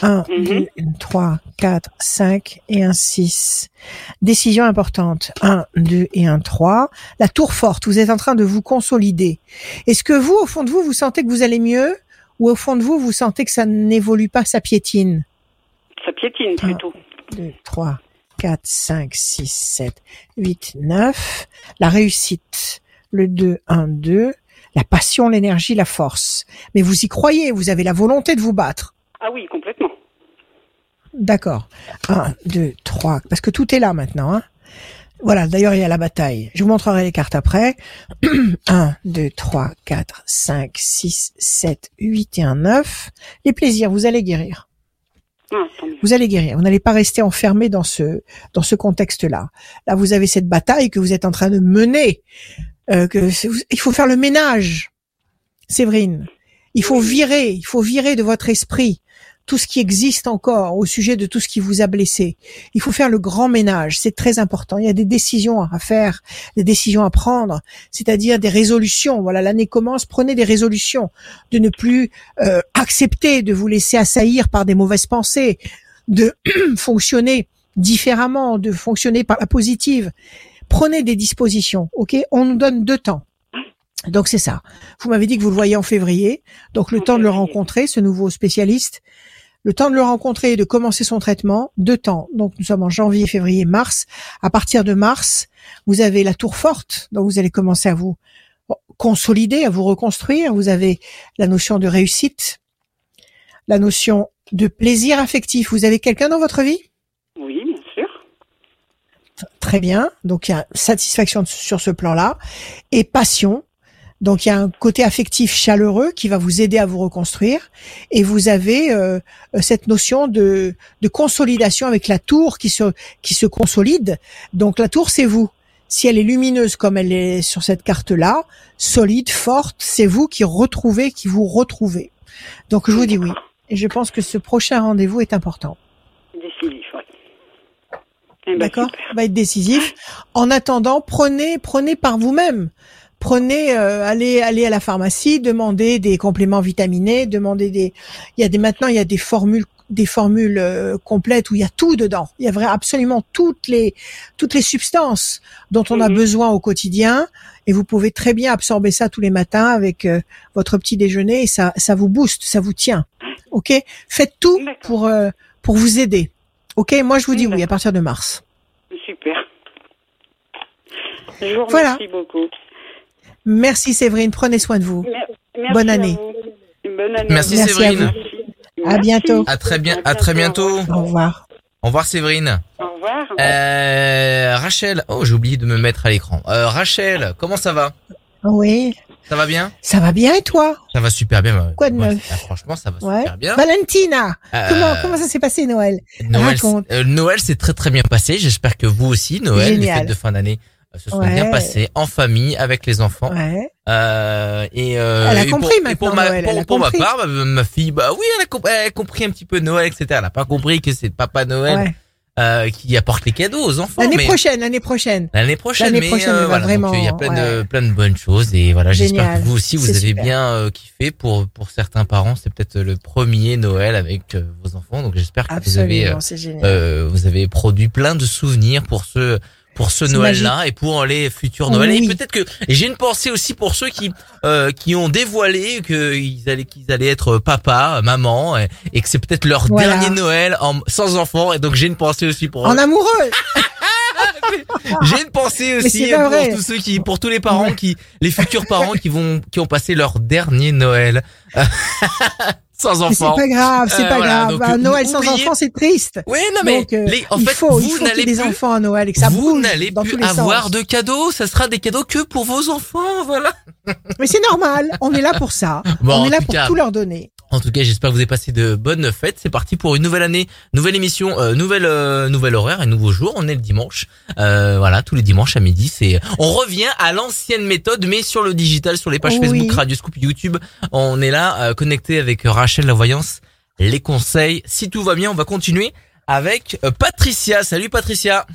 Un, Mhm. deux, trois, quatre, cinq et un six. Décision importante. Un, deux et un trois. La tour forte. Vous êtes en train de vous consolider. Est-ce que vous, au fond de vous, vous sentez que vous allez mieux? Ou au fond de vous, vous sentez que ça n'évolue pas, ça piétine? Ça piétine plutôt. 2, 3, 4, 5, 6, 7, 8, 9. La réussite. Le 2, 1, 2. La passion, l'énergie, la force. Mais vous y croyez, vous avez la volonté de vous battre. Ah oui, complètement. D'accord. 1, 2, 3. Parce que tout est là maintenant. Hein. Voilà, d'ailleurs, il y a la bataille. Je vous montrerai les cartes après. 1, 2, 3, 4, 5, 6, 7, 8 et un 9. Les plaisirs, vous allez guérir. Ah, vous allez guérir. Vous n'allez pas rester enfermé dans ce dans ce contexte-là. Là, vous avez cette bataille que vous êtes en train de mener. Euh, que il faut faire le ménage, Séverine. Il faut virer, il faut virer de votre esprit tout ce qui existe encore au sujet de tout ce qui vous a blessé. Il faut faire le grand ménage, c'est très important. Il y a des décisions à faire, des décisions à prendre, c'est-à-dire des résolutions. Voilà, l'année commence, prenez des résolutions de ne plus euh, accepter de vous laisser assaillir par des mauvaises pensées, de fonctionner différemment, de fonctionner par la positive. Prenez des dispositions, ok? On nous donne deux temps. Donc c'est ça. Vous m'avez dit que vous le voyez en février, donc le En temps de le rencontrer, ce nouveau spécialiste, le temps de le rencontrer et de commencer son traitement, deux temps. Donc nous sommes en janvier, février, mars. À partir de mars, vous avez la tour forte, donc vous allez commencer à vous consolider, à vous reconstruire. Vous avez la notion de réussite, la notion de plaisir affectif. Vous avez quelqu'un dans votre vie? Oui, bien sûr. Très bien. Donc il y a satisfaction sur ce plan-là et passion. Donc il y a un côté affectif chaleureux qui va vous aider à vous reconstruire et vous avez euh, cette notion de, de consolidation avec la tour qui se qui se consolide. Donc la tour c'est vous. Si elle est lumineuse comme elle est sur cette carte-là, solide, forte, c'est vous qui retrouvez, qui vous retrouvez. Donc je vous dis oui. Et je pense que ce prochain rendez-vous est important. Décisif, oui. Eh ben, D'accord? Va être décisif. En attendant, prenez, prenez par vous-même. Prenez, euh, allez, allez à la pharmacie, demandez des compléments vitaminés, demandez des. Il y a des maintenant, il y a des formules, des formules euh, complètes où il y a tout dedans. Il y a vrai, absolument toutes les toutes les substances dont on a Mhm. besoin au quotidien, et vous pouvez très bien absorber ça tous les matins avec euh, votre petit déjeuner et ça ça vous booste, ça vous tient. Ok? Faites tout pour euh, pour vous aider. Ok? Moi, je vous dis oui à partir de mars. Super. Je vous Voilà. beaucoup. Merci Séverine, prenez soin de vous. Merci Bonne année. Bonne année. Merci, Séverine. À bientôt. À très bien, À très bientôt. Au revoir. Au revoir Séverine. Au revoir. Euh, Rachel, oh j'ai oublié de me mettre à l'écran. Euh, Rachel, comment ça va? Oui, Ça va bien? Ça va bien et toi? Ça va super bien. Quoi de Moi, neuf? ah, Franchement, ça va Ouais. super bien. Valentina, Euh, comment comment ça s'est passé Noël? Noël, raconte. euh, Noël s'est très très bien passé. J'espère que vous aussi, Noël, les fêtes de fin d'année se sont Ouais. bien passées en famille avec les enfants. Ouais. Euh, et euh, Elle a et compris pour, maintenant, ma, Noël, pour, elle a pour ma part, ma, ma fille, bah oui, elle a, compris, elle a compris un petit peu Noël, etc. Elle a pas compris que c'est Papa Noël ouais. euh, qui apporte les cadeaux aux enfants. L'année prochaine, l'année prochaine. L'année prochaine, mais prochaine, euh, voilà, vraiment, donc, il y a plein de plein de bonnes choses et voilà, j'espère que vous aussi vous avez super. bien euh, kiffé pour pour certains parents, c'est peut-être le premier Noël avec euh, vos enfants, donc j'espère que vous avez euh, euh, vous avez produit plein de souvenirs pour ce pour ce Noël-là et pour les futurs Noël. Oui. Et peut-être que j'ai une pensée aussi pour ceux qui euh, qui ont dévoilé qu'ils allaient qu'ils allaient être papa, maman et, et que c'est peut-être leur Voilà. dernier Noël en, sans enfants. Et donc j'ai une pensée aussi pour eux. En amoureux. J'ai une pensée aussi pour vrai. tous ceux qui, pour tous les parents Ouais. qui, les futurs parents qui vont, qui ont passé leur dernier Noël sans Mais c'est pas grave, c'est Euh, pas voilà, grave. Un euh, Noël sans enfants, c'est triste. Oui, non mais Donc, euh, les, en il fait, faut, il vous n'allez des plus, enfants à Noël et que ça vous n'allez plus avoir sens. de cadeaux. Ça sera des cadeaux que pour vos enfants, voilà. Mais c'est normal, on est là pour ça. Bon, on est là pour cas- tout leur donner. En tout cas, j'espère que vous avez passé de bonnes fêtes. C'est parti pour une nouvelle année, nouvelle émission, euh, nouvelle euh, nouvelle horaire et nouveau jour. On est le dimanche. Euh, voilà, tous les dimanches à midi, c'est on revient à l'ancienne méthode mais sur le digital, sur les pages Oui. Facebook, Radio Scoop, YouTube. On est là euh, connecté avec Rachel la voyance, les conseils. Si tout va bien, on va continuer avec euh, Patricia. Salut Patricia.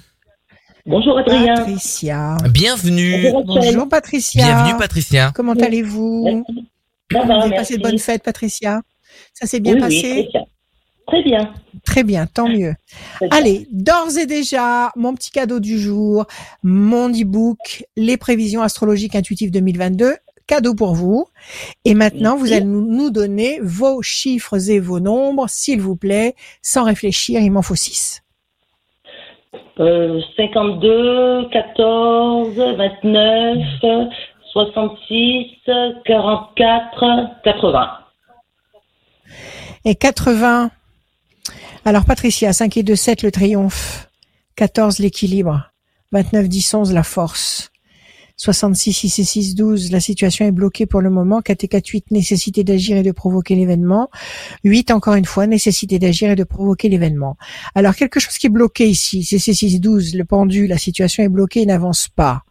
Bonjour Adrien. Patricia. Bienvenue. Bonjour, Patricia. Bienvenue Patricia. Comment Oui. allez-vous? Ça Vous avez passé de bonnes fêtes, Patricia Ça s'est bien Oui, passé? Oui, très bien. Très bien. Tant mieux. Bien. Allez, d'ores et déjà, mon petit cadeau du jour, mon e-book, les prévisions astrologiques intuitives 2022, cadeau pour vous. Et maintenant, vous allez nous nous donner vos chiffres et vos nombres, s'il vous plaît, sans réfléchir, il m'en faut 6. Euh, 52, 14, 29, 66, 44, 80. Et 80. Alors, Patricia, 5 et 2, 7, le triomphe. 14, l'équilibre. 29, 10, 11, la force. 66, 6 et 6, 12, la situation est bloquée pour le moment. 4 et 4, 8, nécessité d'agir et de provoquer l'événement. 8, encore une fois, nécessité d'agir et de provoquer l'événement. Alors, quelque chose qui est bloqué ici, c'est 6, 6, 12, le pendu, la situation est bloquée, il n'avance pas.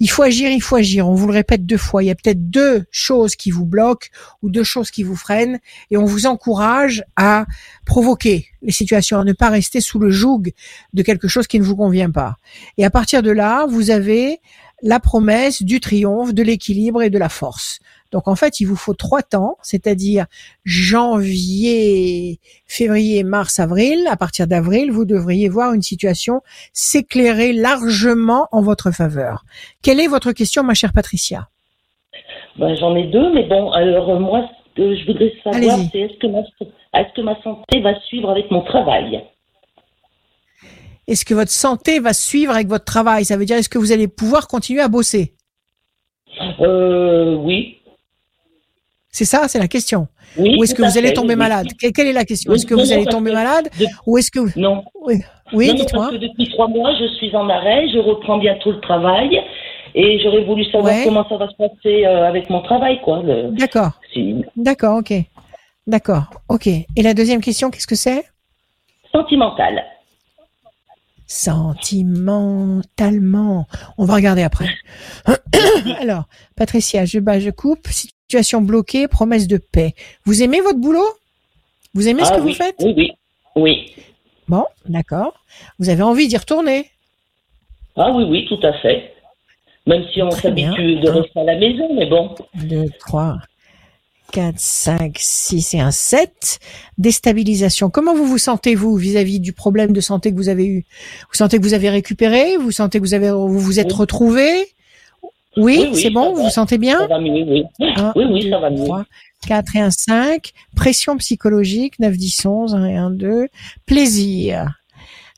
Il faut agir, il faut agir. On vous le répète deux fois. Il y a peut-être deux choses qui vous bloquent ou deux choses qui vous freinent et on vous encourage à provoquer les situations, à ne pas rester sous le joug de quelque chose qui ne vous convient pas. Et à partir de là, vous avez la promesse du triomphe, de l'équilibre et de la force. Donc en fait, il vous faut trois temps, c'est-à-dire janvier, février, mars, avril. À partir d'avril, vous devriez voir une situation s'éclairer largement en votre faveur. Quelle est votre question, ma chère Patricia? Ben, J'en ai deux, mais bon, alors euh, moi, ce que je voudrais savoir, c'est est-ce que, ma, est-ce que ma santé va suivre avec mon travail? Est-ce que votre santé va suivre avec votre travail? Ça veut dire est-ce que vous allez pouvoir continuer à bosser? Euh, Oui. C'est ça, c'est la question. oui Ou est-ce que vous allez fait, tomber oui, malade? Quelle est la question? Est-ce que non, vous allez tomber malade? de- Ou est-ce que vous... Non. Oui, oui dites-moi. depuis trois mois, je suis en arrêt, je reprends bientôt le travail et j'aurais voulu savoir Ouais. comment ça va se passer euh, avec mon travail, quoi. Le, D'accord, si- d'accord, ok. D'accord, ok. Et la deuxième question, qu'est-ce que c'est? Sentimental. Sentimentalement. On va regarder après. Alors, Patricia, je bats, je coupe. Situation bloquée, promesse de paix. Vous aimez votre boulot? Vous aimez ce Ah que oui, vous faites? Oui, oui, oui. Bon, d'accord. Vous avez envie d'y retourner? Ah oui, oui, tout à fait. Même si on s'habitue de rester à la maison, mais bon. 2, 3, 4, 5, 6 et un 7. Déstabilisation. Comment vous vous sentez, vous, vis-à-vis du problème de santé que vous avez eu? Vous sentez que vous avez récupéré? Vous sentez que vous avez, vous vous êtes Oui. retrouvé oui, Oui, oui, c'est bon, vous vous sentez bien? Ça va mieux, oui. Un, oui, oui, deux, ça va mieux. trois, 4 et un 5. Pression psychologique, 9, 10, 11, 1 et 1, 2. Plaisir.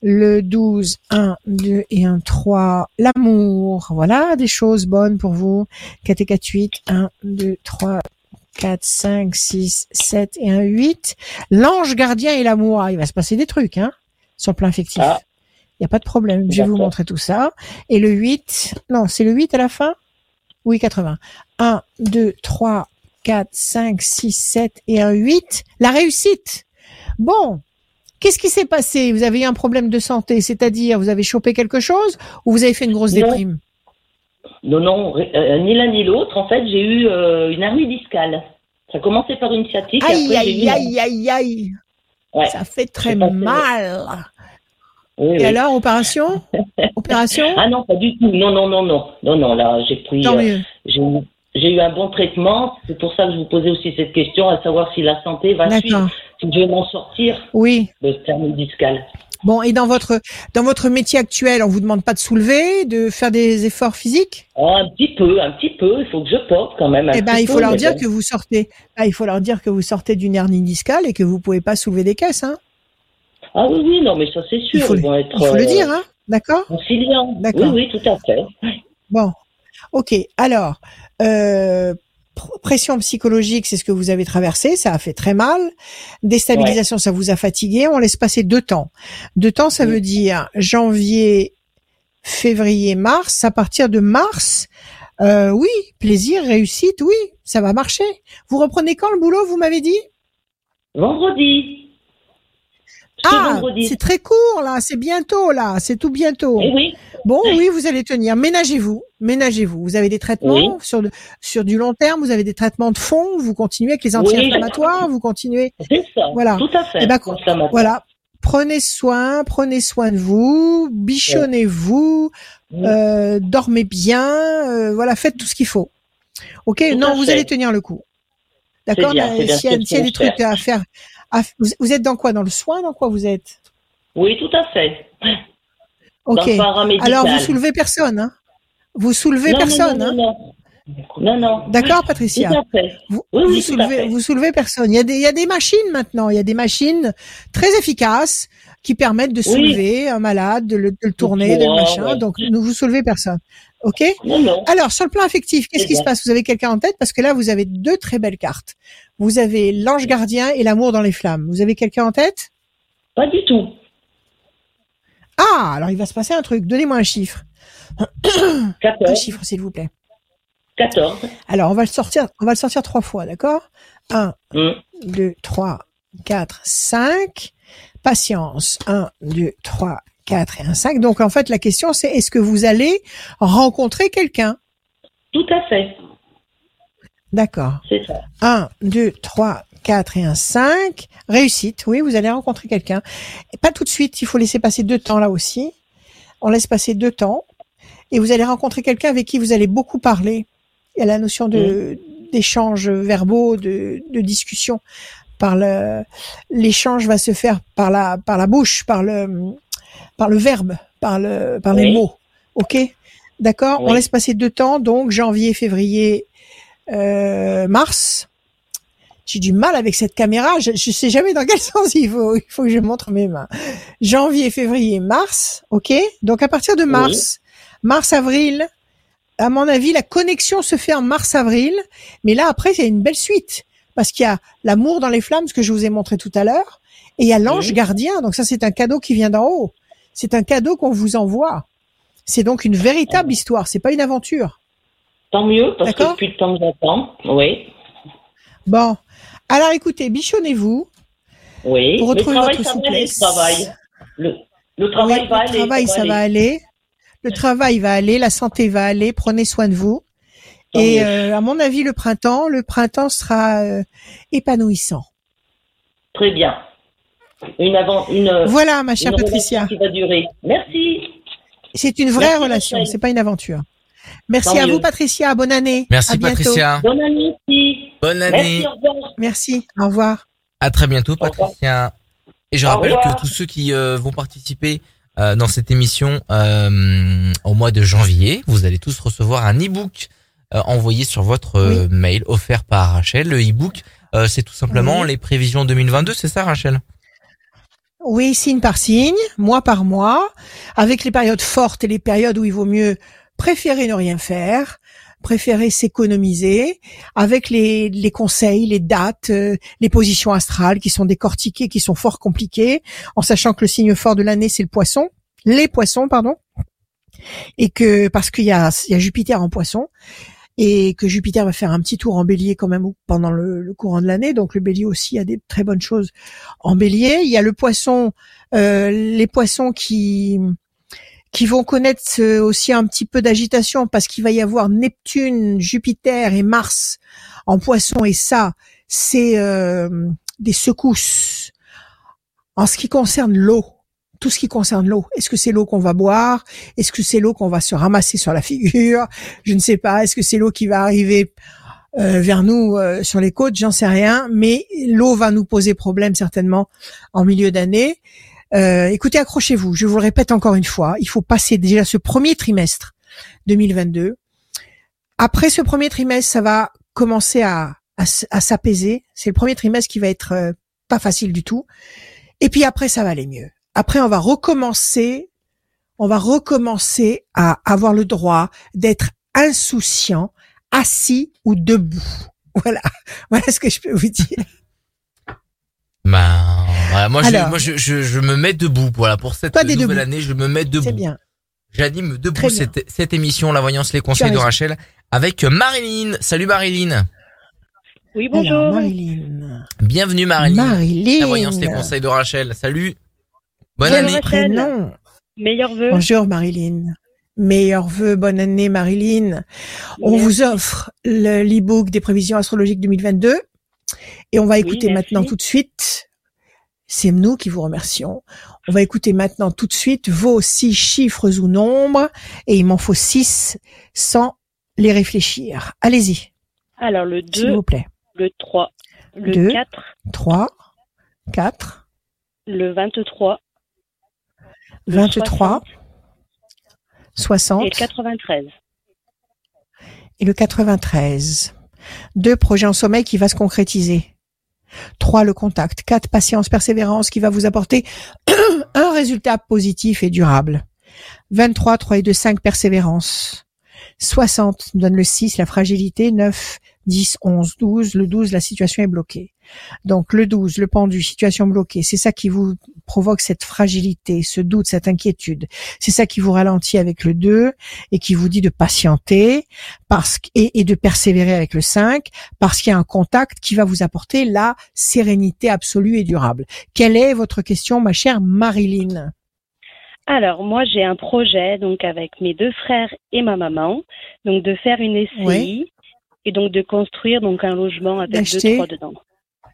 Le 12, 1, 2 et 1, 3. L'amour. Voilà, des choses bonnes pour vous. 4 et 4, 8. 1, 2, 3, 4, 5, 6, 7 et 1, 8. L'ange gardien et l'amour. Ah, il va se passer des trucs, hein, sur le plan affectif. Ah. Il n'y a pas de problème. Je vais vous montrer tout ça. Et le 8, non, c'est le 8 à la fin? Oui, 80. 1, 2, 3, 4, 5, 6, 7 et un 8. La réussite. Bon. Qu'est-ce qui s'est passé? Vous avez eu un problème de santé, c'est-à-dire vous avez chopé quelque chose ou vous avez fait une grosse déprime? Non, non, euh, ni l'un ni l'autre. En fait, j'ai eu euh, une hernie discale. Ça a commencé par une sciatique. et Aïe, après, j'ai eu aïe, une- aïe, aïe, aïe. Ouais. Ça fait très mal. Oui, Et oui. alors, opération? Opération? Ah non, pas du tout. Non, non, non, non. Non, non, là, j'ai pris. Euh, j'ai eu- j'ai eu un bon traitement. C'est pour ça que je vous posais aussi cette question, à savoir si la santé va D'accord. suivre, si je vais m'en sortir Oui. de cette hernie discale. Bon, et dans votre dans votre métier actuel, on vous demande pas de soulever, de faire des efforts physiques? Oh, un petit peu, un petit peu. Il faut que je porte quand même. un Eh ben, petit il faut peu, leur dire que vous sortez. Ah, il faut leur dire que vous sortez d'une hernie discale et que vous pouvez pas soulever des caisses, hein. Ah oui, oui, non, mais ça c'est sûr. Il faut, ils le- vont être. il faut le euh, dire, hein. D'accord conciliants. D'accord. Oui, oui, tout à fait. Bon. Ok. Alors, euh, pr- pression psychologique, c'est ce que vous avez traversé, ça a fait très mal. Déstabilisation, ça vous a fatigué. On laisse passer deux temps. Deux temps, ça Oui. veut dire janvier, février, mars. À partir de mars, euh, oui, plaisir, réussite, oui, ça va marcher. Vous reprenez quand le boulot, vous m'avez dit? Vendredi. Ce Ah, c'est très court là, c'est bientôt là, c'est tout bientôt. Eh oui, Bon, oui, vous allez tenir. Ménagez-vous, ménagez-vous. Vous avez des traitements Oui. sur de- sur du long terme, vous avez des traitements de fond, vous continuez avec les Oui. anti-inflammatoires, vous continuez. c'est ça. Voilà. Tout à fait. Eh ben. Voilà. Prenez soin, prenez soin de vous, bichonnez-vous, euh, dormez bien, euh, voilà, faites tout ce qu'il faut. Ok, Tout non, vous fait. allez tenir le coup. D'accord? Euh, bien S'il y a, des trucs à faire, à- vous, êtes dans quoi? Dans le soin Dans quoi vous êtes? Oui, tout à fait. Ok. Dans. Alors vous soulevez personne, hein? Vous soulevez non, personne, non, hein? non, non, non, non. D'accord, Tout Patricia. à fait. Vous, Oui, oui, vous tout à soulevez, fait. vous soulevez personne. Il y a des, il y a des machines maintenant. Il y a des machines très efficaces qui permettent de Oui. soulever un malade, de le, de le tourner, de le machin. ouais. Donc, ne vous soulevez personne. Ok Non, non. Alors, sur le plan affectif, qu'est-ce C'est qui se passe? Vous avez quelqu'un en tête? Parce que là, vous avez deux très belles cartes. Vous avez l'ange gardien et l'amour dans les flammes. Vous avez quelqu'un en tête? Pas du tout. Ah, alors il va se passer un truc. Donnez-moi un chiffre. Un 14. chiffre, s'il vous plaît. 14. Alors, on va le sortir, on va le sortir trois fois, d'accord? Un, Hum. 2, 3, 4, 5. Patience. 1, 2, 3, 4 et un 5. Donc, en fait, la question, c'est est-ce que vous allez rencontrer quelqu'un? Tout à fait. D'accord. C'est ça. 1, 2, 3, 4 et un 5. Réussite. Oui, vous allez rencontrer quelqu'un. Pas tout de suite. Il faut laisser passer deux temps là aussi. On laisse passer deux temps. Et vous allez rencontrer quelqu'un avec qui vous allez beaucoup parler. Il y a la notion de, d'échanges verbaux, de, de discussion. Par le, l'échange va se faire par la, par la bouche, par le, par le verbe, par le, par les mots. OK? D'accord? On laisse passer deux temps, donc janvier, février, euh, mars. J'ai du mal avec cette caméra. Je, je sais jamais dans quel sens il faut. Il faut que je montre mes mains. Janvier, février, mars. Ok? Donc à partir de mars, mars, avril. À mon avis, la connexion se fait en mars-avril. Mais là, après, il y a une belle suite parce qu'il y a l'amour dans les flammes, ce que je vous ai montré tout à l'heure, et il y a l'ange Oui. gardien. Donc ça, c'est un cadeau qui vient d'en haut. C'est un cadeau qu'on vous envoie. C'est donc une véritable histoire. C'est pas une aventure. Tant mieux, parce que D'accord. depuis le temps que j'attends. Oui. Bon. Alors écoutez, bichonnez-vous. Oui. Pour retrouver le travail, votre ça va aller, le travail. Le, le travail Oui, va le aller. travail, ça va aller. Le travail va aller, la santé va aller. Prenez soin de vous. Et euh, à mon avis, le printemps, le printemps sera euh, épanouissant. Très bien. Une avant, une, Voilà, ma chère une Patricia. relation qui va durer. Merci. C'est une vraie Merci, relation, c'est pas une aventure. Merci Tant à mieux. vous, Patricia. Bonne année. Merci À bientôt. Patricia. Bonne année aussi. Bonne année. Merci, au revoir. Merci. Au revoir. À très bientôt. Patricia. Et je rappelle que tous ceux qui euh, vont participer euh, dans cette émission euh, au mois de janvier, vous allez tous recevoir un e-book euh, envoyé sur votre euh, mail offert par Rachel. Le e-book, euh, c'est tout simplement Oui. les prévisions 2022, c'est ça, Rachel? Oui, signe par signe, mois par mois, avec les périodes fortes et les périodes où il vaut mieux préférer ne rien faire, préférer s'économiser, avec les, les conseils, les dates, euh, les positions astrales qui sont décortiquées, qui sont fort compliquées, en sachant que le signe fort de l'année c'est le poisson, les poissons, pardon, et que parce qu'il y a, il y a Jupiter en poisson. Et que Jupiter va faire un petit tour en bélier quand même pendant le, courant de l'année. Donc le bélier aussi a des très bonnes choses en bélier. Il y a le poisson, euh, les poissons qui qui vont connaître euh, aussi un petit peu d'agitation parce qu'il va y avoir Neptune, Jupiter et Mars en poisson et ça, c'est euh, des secousses. En ce qui concerne l'eau, tout ce qui concerne l'eau. Est-ce que c'est l'eau qu'on va boire? Est-ce que c'est l'eau qu'on va se ramasser sur la figure? Je ne sais pas. Est-ce que c'est l'eau qui va arriver euh, vers nous euh, sur les côtes? J'en sais rien. Mais l'eau va nous poser problème certainement en milieu d'année. Euh, écoutez, accrochez-vous. Je vous le répète encore une fois. Il faut passer déjà ce premier trimestre 2022. Après ce premier trimestre, ça va commencer à, à, s'apaiser. C'est le premier trimestre qui va être pas facile du tout. Et puis après, ça va aller mieux. Après, on va recommencer, on va recommencer à avoir le droit d'être insouciant, assis ou debout. Voilà, voilà ce que je peux vous dire. Ben, moi, je, moi je, je, me mets debout. Voilà, pour cette nouvelle année, je me mets debout. C'est bien. J'anime debout cette, cette, émission, La Voyance, les conseils de Rachel, avec Marilyn. Salut Marilyn. Oui, bonjour. Marilyn. Bienvenue Marilyn. Marilyn. La Voyance, les conseils de Rachel. Salut. Bonne année. Prénom. Meilleurs vœux. Bonjour Marilyn. Meilleurs vœux, bonne année Marilyn. On vous offre l'e-book des prévisions astrologiques 2022 et on va écouter maintenant tout de suite. C'est nous qui vous remercions. On va écouter maintenant tout de suite vos six chiffres ou nombres et il m'en faut six sans les réfléchir. Allez-y. Alors le 2, s'il vous plaît. Le 3, le 2, 4, 3, 4, le 23, 23, 60, et le 93. Et le 93. Deux, projets en sommeil qui va se concrétiser. Trois, le contact. Quatre, patience, persévérance qui va vous apporter un résultat positif et durable. 23, 3 et 2, 5, persévérance. 60 donne le 6, la fragilité. 9, 10, 11, 12. Le 12, la situation est bloquée. Donc le 12, le pendu, situation bloquée, c'est ça qui vous provoque cette fragilité, ce doute, cette inquiétude. C'est ça qui vous ralentit avec le 2 et qui vous dit de patienter parce et, et de persévérer avec le 5 parce qu'il y a un contact qui va vous apporter la sérénité absolue et durable. Quelle est votre question, ma chère Marilyn? Alors moi j'ai un projet donc avec mes deux frères et ma maman donc de faire une SCI et donc de construire donc un logement avec deux trois dedans.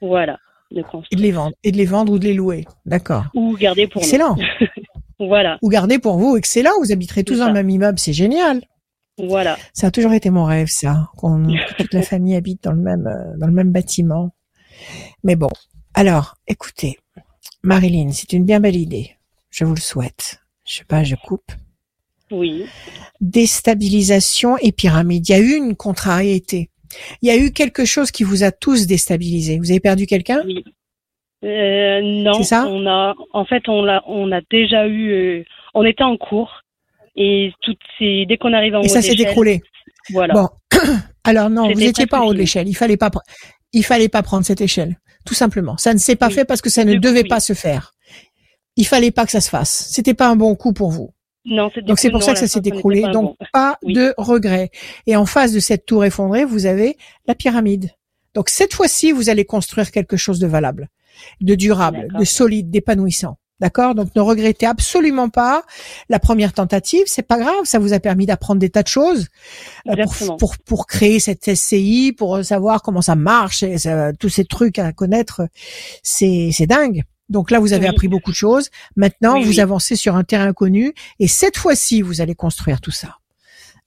Voilà. De et de les vendre. Et de les vendre ou de les louer. D'accord. Ou garder pour Excellent. voilà. Ou garder pour vous. Excellent. Vous habiterez tous dans le même immeuble. C'est génial. Voilà. Ça a toujours été mon rêve, ça. Qu'on, toute la famille habite dans le même, euh, dans le même bâtiment. Mais bon. Alors, écoutez. Marilyn, c'est une bien belle idée. Je vous le souhaite. Je sais pas, je coupe. Oui. Déstabilisation et pyramide. Il y a eu une contrariété. Il y a eu quelque chose qui vous a tous déstabilisé. Vous avez perdu quelqu'un? Oui. Euh, non. C'est ça? On a, en fait, on a, on a déjà eu, euh, on était en cours et toutes ces, dès qu'on arrive en haut et ça s'est écroulé. Voilà. Bon. Alors non, vous n'étiez pas en haut de l'échelle. Il fallait pas, il fallait pas prendre cette échelle. Tout simplement. Ça ne s'est pas fait parce que ça ne devait pas se faire. Il fallait pas que ça se fasse. C'était pas un bon coup pour vous. Non, Donc c'est pour ça que ça s'est écroulé. Donc pas de regrets. Et en face de cette tour effondrée, vous avez la pyramide. Donc cette fois-ci, vous allez construire quelque chose de valable, de durable, de solide, d'épanouissant. D'accord? Donc ne regrettez absolument pas la première tentative, c'est pas grave, ça vous a permis d'apprendre des tas de choses euh, pour, pour, pour créer cette SCI, pour savoir comment ça marche, et tous ces trucs à connaître, c'est c'est dingue. Donc là, vous avez appris beaucoup de choses. Maintenant, vous avancez sur un terrain connu et cette fois-ci, vous allez construire tout ça.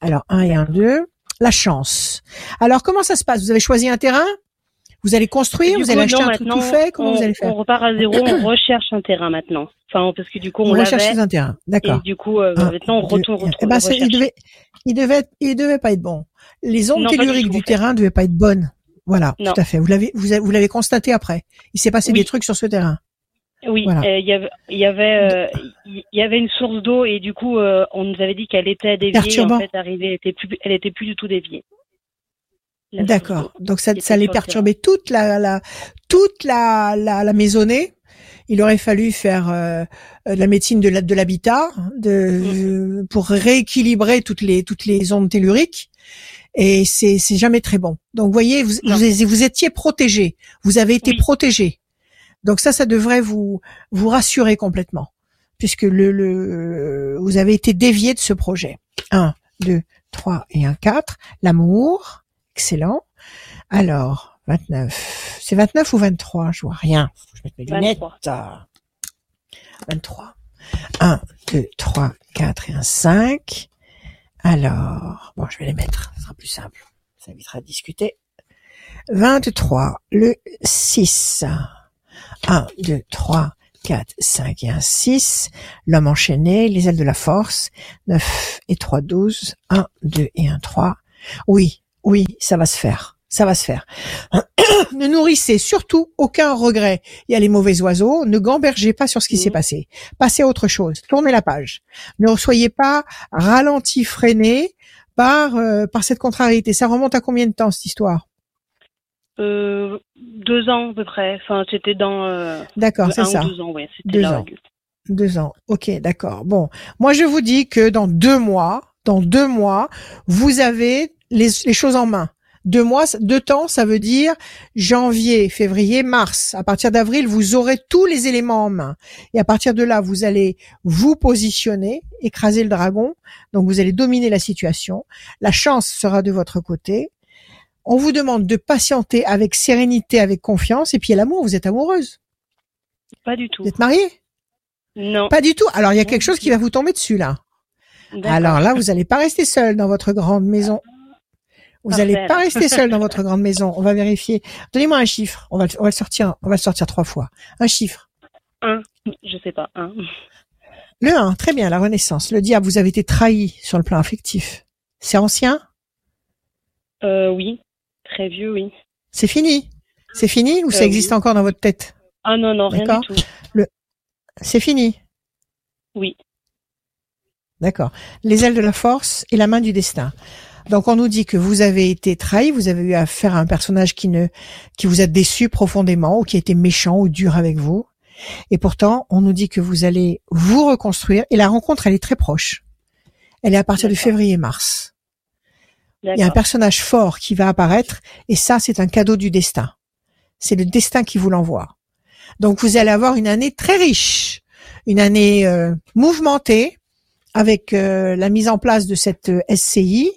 Alors, un et un, deux. La chance. Alors, comment ça se passe? Vous avez choisi un terrain? Vous allez construire? Vous allez acheter un truc tout fait? Comment vous allez faire? On repart à zéro, on recherche un terrain maintenant. Enfin, parce que du coup, on, on recherche un terrain. D'accord. du coup, euh, maintenant, on retourne. Eh ben, il devait, il devait, il devait pas être bon. Les ondes telluriques du, terrain devaient pas être bonnes. Voilà, tout à fait. Vous l'avez, vous, l'avez constaté après. Il s'est passé des trucs sur ce terrain. Oui, euh, il y avait, il y avait, euh, y avait une source d'eau et du coup, euh, on nous avait dit qu'elle était déviée. En fait, arrivée, elle était plus, elle était plus du tout déviée. D'accord. Donc ça, ça allait perturber toute la, la, toute la, la, la maisonnée. Il aurait fallu faire la médecine de l'habitat, de, mm. pour rééquilibrer toutes les toutes les ondes telluriques et c'est c'est jamais très bon. Donc, vous voyez, vous, vous, vous étiez protégé, vous avez été protégé. Donc ça, ça devrait vous vous rassurer complètement, puisque le, le vous avez été dévié de ce projet. 1, 2, 3 et un 4. L'amour, excellent. Alors, 29. C'est 29 ou 23 Je vois rien. Je mette mes lunettes. 23. 1, 2, 3, 4 et un 5. Alors, bon, je vais les mettre. Ce sera plus simple. Ça évitera de discuter. 23. Le 6. 1, 2, 3, 4, 5 et un 6. L'homme enchaîné, les ailes de la force. 9 et 3, 12. 1, 2 et 1, 3. Oui, oui, ça va se faire. Ça va se faire. ne nourrissez surtout aucun regret. Il y a les mauvais oiseaux. Ne gambergez pas sur ce qui s'est mmh. passé. Passez à autre chose. Tournez la page. Ne soyez pas ralenti, freiné par euh, par cette contrariété. Ça remonte à combien de temps cette histoire? Euh, deux ans à peu près. Enfin, c'était dans. Euh, d'accord, c'est ça. Deux ans, ouais. Deux ans. Deux ans. Ok, d'accord. Bon, moi je vous dis que dans deux mois, dans deux mois, vous avez les, les choses en main. Deux mois, deux temps, ça veut dire janvier, février, mars. À partir d'avril, vous aurez tous les éléments en main. Et à partir de là, vous allez vous positionner, écraser le dragon. Donc vous allez dominer la situation. La chance sera de votre côté on vous demande de patienter avec sérénité, avec confiance, et puis il y a l'amour, vous êtes amoureuse. Pas du tout. Vous êtes mariée? Non. Pas du tout. Alors il y a quelque chose qui va vous tomber dessus là. Alors là, vous n'allez pas rester seul dans votre grande maison. Vous n'allez pas rester seul dans votre grande maison. On va vérifier. Donnez-moi un chiffre. On va, on va le sortir. On va le sortir trois fois. Un chiffre. Un. Je sais pas. Un. Le 1, très bien, la renaissance. Le diable, vous avez été trahi sur le plan affectif. C'est ancien? Euh, Oui. Très vieux, oui. C'est fini C'est fini ou ça euh, existe encore dans votre tête? Ah non, non, rien du tout. Le... C'est fini Oui. D'accord. Les ailes de la force et la main du destin. Donc on nous dit que vous avez été trahi, vous avez eu affaire à un personnage qui ne qui vous a déçu profondément ou qui a été méchant ou dur avec vous. Et pourtant, on nous dit que vous allez vous reconstruire et la rencontre elle est très proche. Elle est à partir de février-mars. Il y a un personnage fort qui va apparaître et ça, c'est un cadeau du destin. C'est le destin qui vous l'envoie. Donc vous allez avoir une année très riche, une année euh, mouvementée avec euh, la mise en place de cette euh, SCI,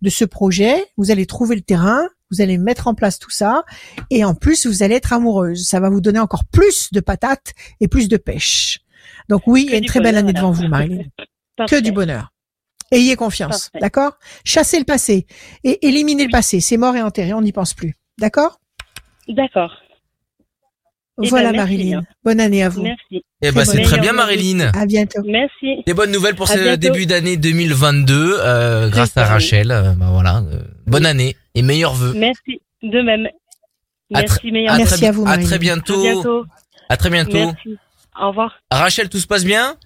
de ce projet. Vous allez trouver le terrain, vous allez mettre en place tout ça et en plus vous allez être amoureuse. Ça va vous donner encore plus de patates et plus de pêche. Donc oui, il y a une très belle année devant vous, Marie. que du bonheur. Ayez confiance, d'accord? Chassez le passé et éliminez le passé. C'est mort et enterré, on n'y pense plus. D'accord? D'accord. Eh voilà ben, Marilyn. Bonne année à vous. Merci. Eh ben c'est très bien Marilyn. À bientôt. Merci. Des bonnes nouvelles pour ce début d'année 2022 euh, grâce à Rachel. Euh, ben voilà. Euh, bonne année et meilleurs vœux. Merci. De même. Merci, à, Merci à vous. À très bientôt. À, bientôt. à très bientôt. Merci. Au revoir. Rachel, tout se passe bien?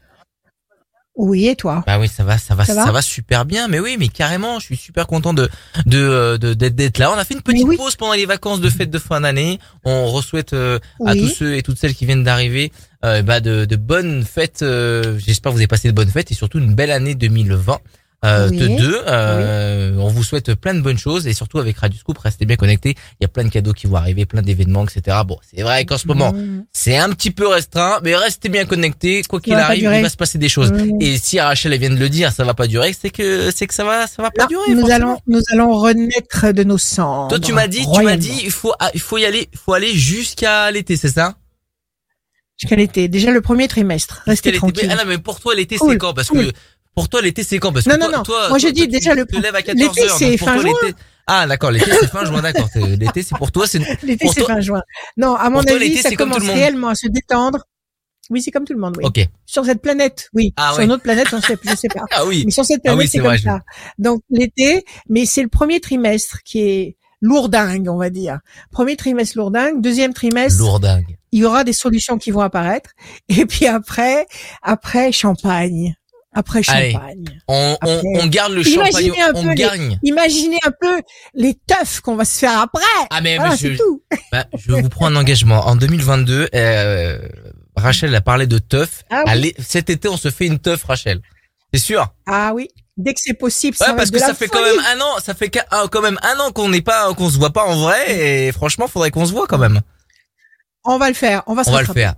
Oui, et toi? Bah oui, ça va, ça va, ça, va, super bien. Mais oui, mais carrément, je suis super content de de d'être là. On a fait une petite pause pendant les vacances de fête de fin d'année. On re-souhaite euh, à tous ceux et toutes celles qui viennent d'arriver euh, bah de, de bonnes fêtes. Euh, j'espère que vous avez passé de bonnes fêtes et surtout une belle année 2020 euh, deux. Euh, On vous souhaite plein de bonnes choses et surtout avec Radio Scoop, restez bien connectés. Il y a plein de cadeaux qui vont arriver, plein d'événements, etc. Bon, c'est vrai qu'en ce moment, mmh. c'est un petit peu restreint, mais restez bien connectés. Quoi qu'il arrive, il va se passer des choses. Mmh. Et si Rachel vient de le dire, ça va pas durer, c'est que c'est que ça va, ça va pas durer. Nous allons, nous allons renaître de nos cendres. Toi, tu m'as dit, tu m'as dit, il faut, ah, il faut y aller, il faut aller jusqu'à l'été, c'est ça? Jusqu'à l'été. Déjà le premier trimestre. Restez tranquille. Ah non, mais pour toi, l'été, c'est quand? Parce que pour toi, l'été, c'est quand? Parce que non, toi, non, non. Toi, Moi, je dis déjà le. Tu te lèves à 14 l'été, c'est fin juin. Ah, d'accord. L'été, c'est fin juin. D'accord. L'été, c'est pour toi. C'est. L'été, c'est fin juin. Non, à mon avis, ça commence réellement à se détendre. Oui, c'est comme tout le monde, oui. Ok. Sur cette planète, oui. Ah, sur une autre planète, on sait, je sais pas. Ah oui. Mais sur cette planète, ah, oui, c'est comme ça. Donc l'été, mais c'est le premier trimestre qui est lourdingue, on va dire. Premier trimestre lourdingue, deuxième trimestre. Lourdingue. Il y aura des solutions qui vont apparaître. Et puis après, après champagne après champagne. on, on, on, garde le champagne, on gagne. imaginez un peu les teufs qu'on va se faire après. Ah mais je, tout. Bah, je vous prends un engagement. En 2022, euh, Rachel a parlé de teuf. Ah cet été, on se fait une teuf, Rachel. C'est sûr Ah oui. Dès que c'est possible, ouais, parce que ça fait quand même un an, ça fait ah, quand même un an qu'on n'est pas, qu'on se voit pas en vrai, et franchement, faudrait qu'on se voit quand même. On va le faire, on va se On va le faire.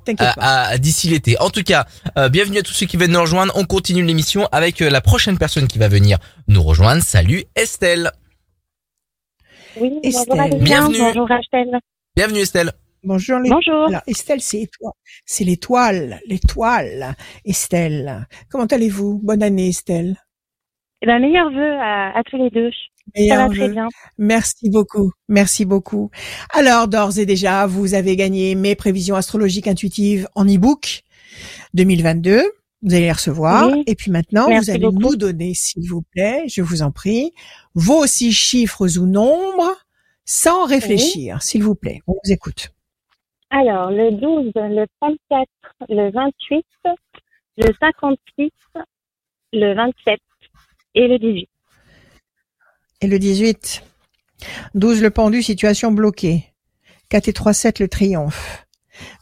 D'ici l'été. En tout cas, euh, bienvenue à tous ceux qui viennent nous rejoindre. On continue l'émission avec euh, la prochaine personne qui va venir nous rejoindre. Salut Estelle. Oui, Estelle. Bienvenue. Bonjour Estelle. Bienvenue Estelle. Bonjour. Les... Bonjour. Alors, Estelle, c'est c'est l'étoile, l'étoile. Estelle, comment allez-vous? Bonne année Estelle. Eh ben, meilleurs vœux à, tous les deux. Ça va très bien. Merci beaucoup. Merci beaucoup. Alors, d'ores et déjà, vous avez gagné mes prévisions astrologiques intuitives en e-book 2022. Vous allez les recevoir. Et puis maintenant, vous allez nous donner, s'il vous plaît, je vous en prie, vos six chiffres ou nombres sans réfléchir, s'il vous plaît. On vous écoute. Alors, le 12, le 34, le 28, le 56, le 27 et le 18. Et le 18. 12 le pendu, situation bloquée. 4 et 3, 7 le triomphe.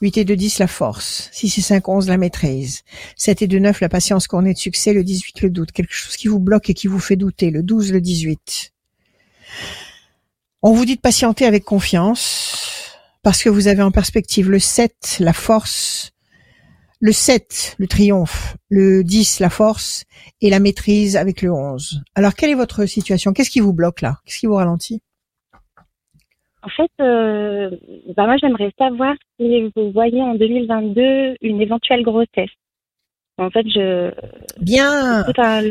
8 et 2, 10 la force. 6 et 5, 11 la maîtrise. 7 et 2, 9 la patience couronnée de succès. Le 18 le doute. Quelque chose qui vous bloque et qui vous fait douter. Le 12 le 18. On vous dit de patienter avec confiance parce que vous avez en perspective le 7, la force, le 7, le triomphe, le 10, la force, et la maîtrise avec le 11. Alors, quelle est votre situation? Qu'est-ce qui vous bloque là? Qu'est-ce qui vous ralentit? En fait, euh, bah moi, j'aimerais savoir si vous voyez en 2022 une éventuelle grossesse. En fait, je... Bien,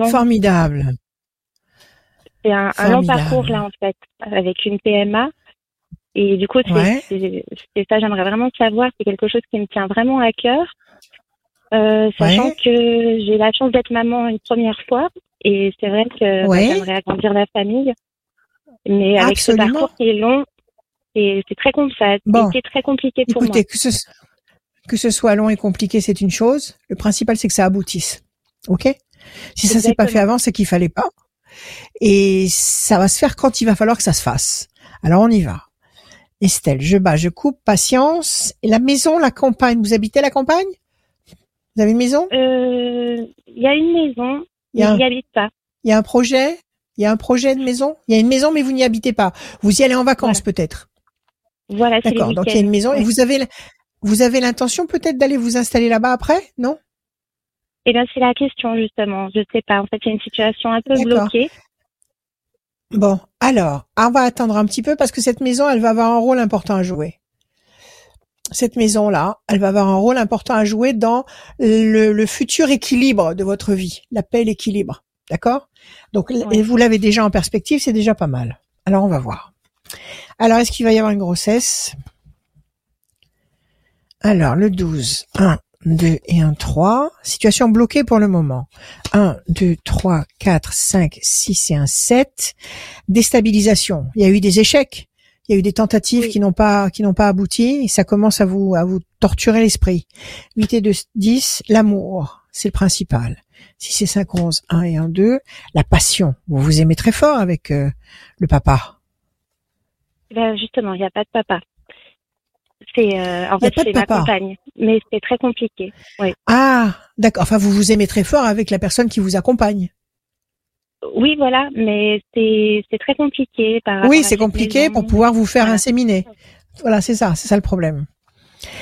formidable. C'est un, long parcours là, en fait, avec une PMA. Et du coup, c'est ça, j'aimerais vraiment savoir, c'est quelque chose qui me tient vraiment à cœur. Euh, sachant que j'ai la chance d'être maman une première fois et c'est vrai que bah, j'aimerais agrandir la famille, mais avec ce parcours qui est long, et c'est très compliqué. C'est très compliqué pour Écoutez, Que ce, que ce soit long et compliqué, c'est une chose. Le principal, c'est que ça aboutisse. Ok? Si ça s'est pas fait avant, c'est qu'il fallait pas. Et ça va se faire quand il va falloir que ça se fasse. Alors on y va. Estelle, je bats, je coupe, patience. Et la maison, la campagne, vous habitez la campagne? Vous avez une maison? Euh, Il y a une maison, mais n'y habite pas. Il y a un projet? Il y a un projet de maison? Il y a une maison, mais vous n'y habitez pas. Vous y allez en vacances peut-être Voilà, D'accord, donc il y a une maison. Et vous avez, vous avez l'intention peut-être d'aller vous installer là-bas après, non? Eh bien, c'est la question justement. Je ne sais pas. En fait, il y a une situation un peu bloquée. Bon, alors, on va attendre un petit peu parce que cette maison, elle va avoir un rôle important à jouer cette maison-là, elle va avoir un rôle important à jouer dans le, futur équilibre de votre vie, la paix et l'équilibre. D'accord? Donc, vous l'avez déjà en perspective, c'est déjà pas mal. Alors, on va voir. Alors, est-ce qu'il va y avoir une grossesse? Alors, le 12. 1, 2 et 1, 3. Situation bloquée pour le moment. 1, 2, 3, 4, 5, 6 et 1, 7. Déstabilisation. Il y a eu des échecs il y a eu des tentatives qui n'ont pas qui n'ont pas abouti et ça commence à vous à vous torturer l'esprit. 8 et 2 10, l'amour, c'est le principal. 6 et 5 11 1 et 1 2, la passion. Vous vous aimez très fort avec euh, le papa. Ben justement, il n'y a pas de papa. C'est euh, en fait c'est ma compagne, mais c'est très compliqué. Oui. Ah, d'accord. Enfin, vous vous aimez très fort avec la personne qui vous accompagne. Oui, voilà, mais c'est très compliqué. Par oui, c'est compliqué pour pouvoir vous faire inséminer. Voilà, c'est ça, c'est ça le problème.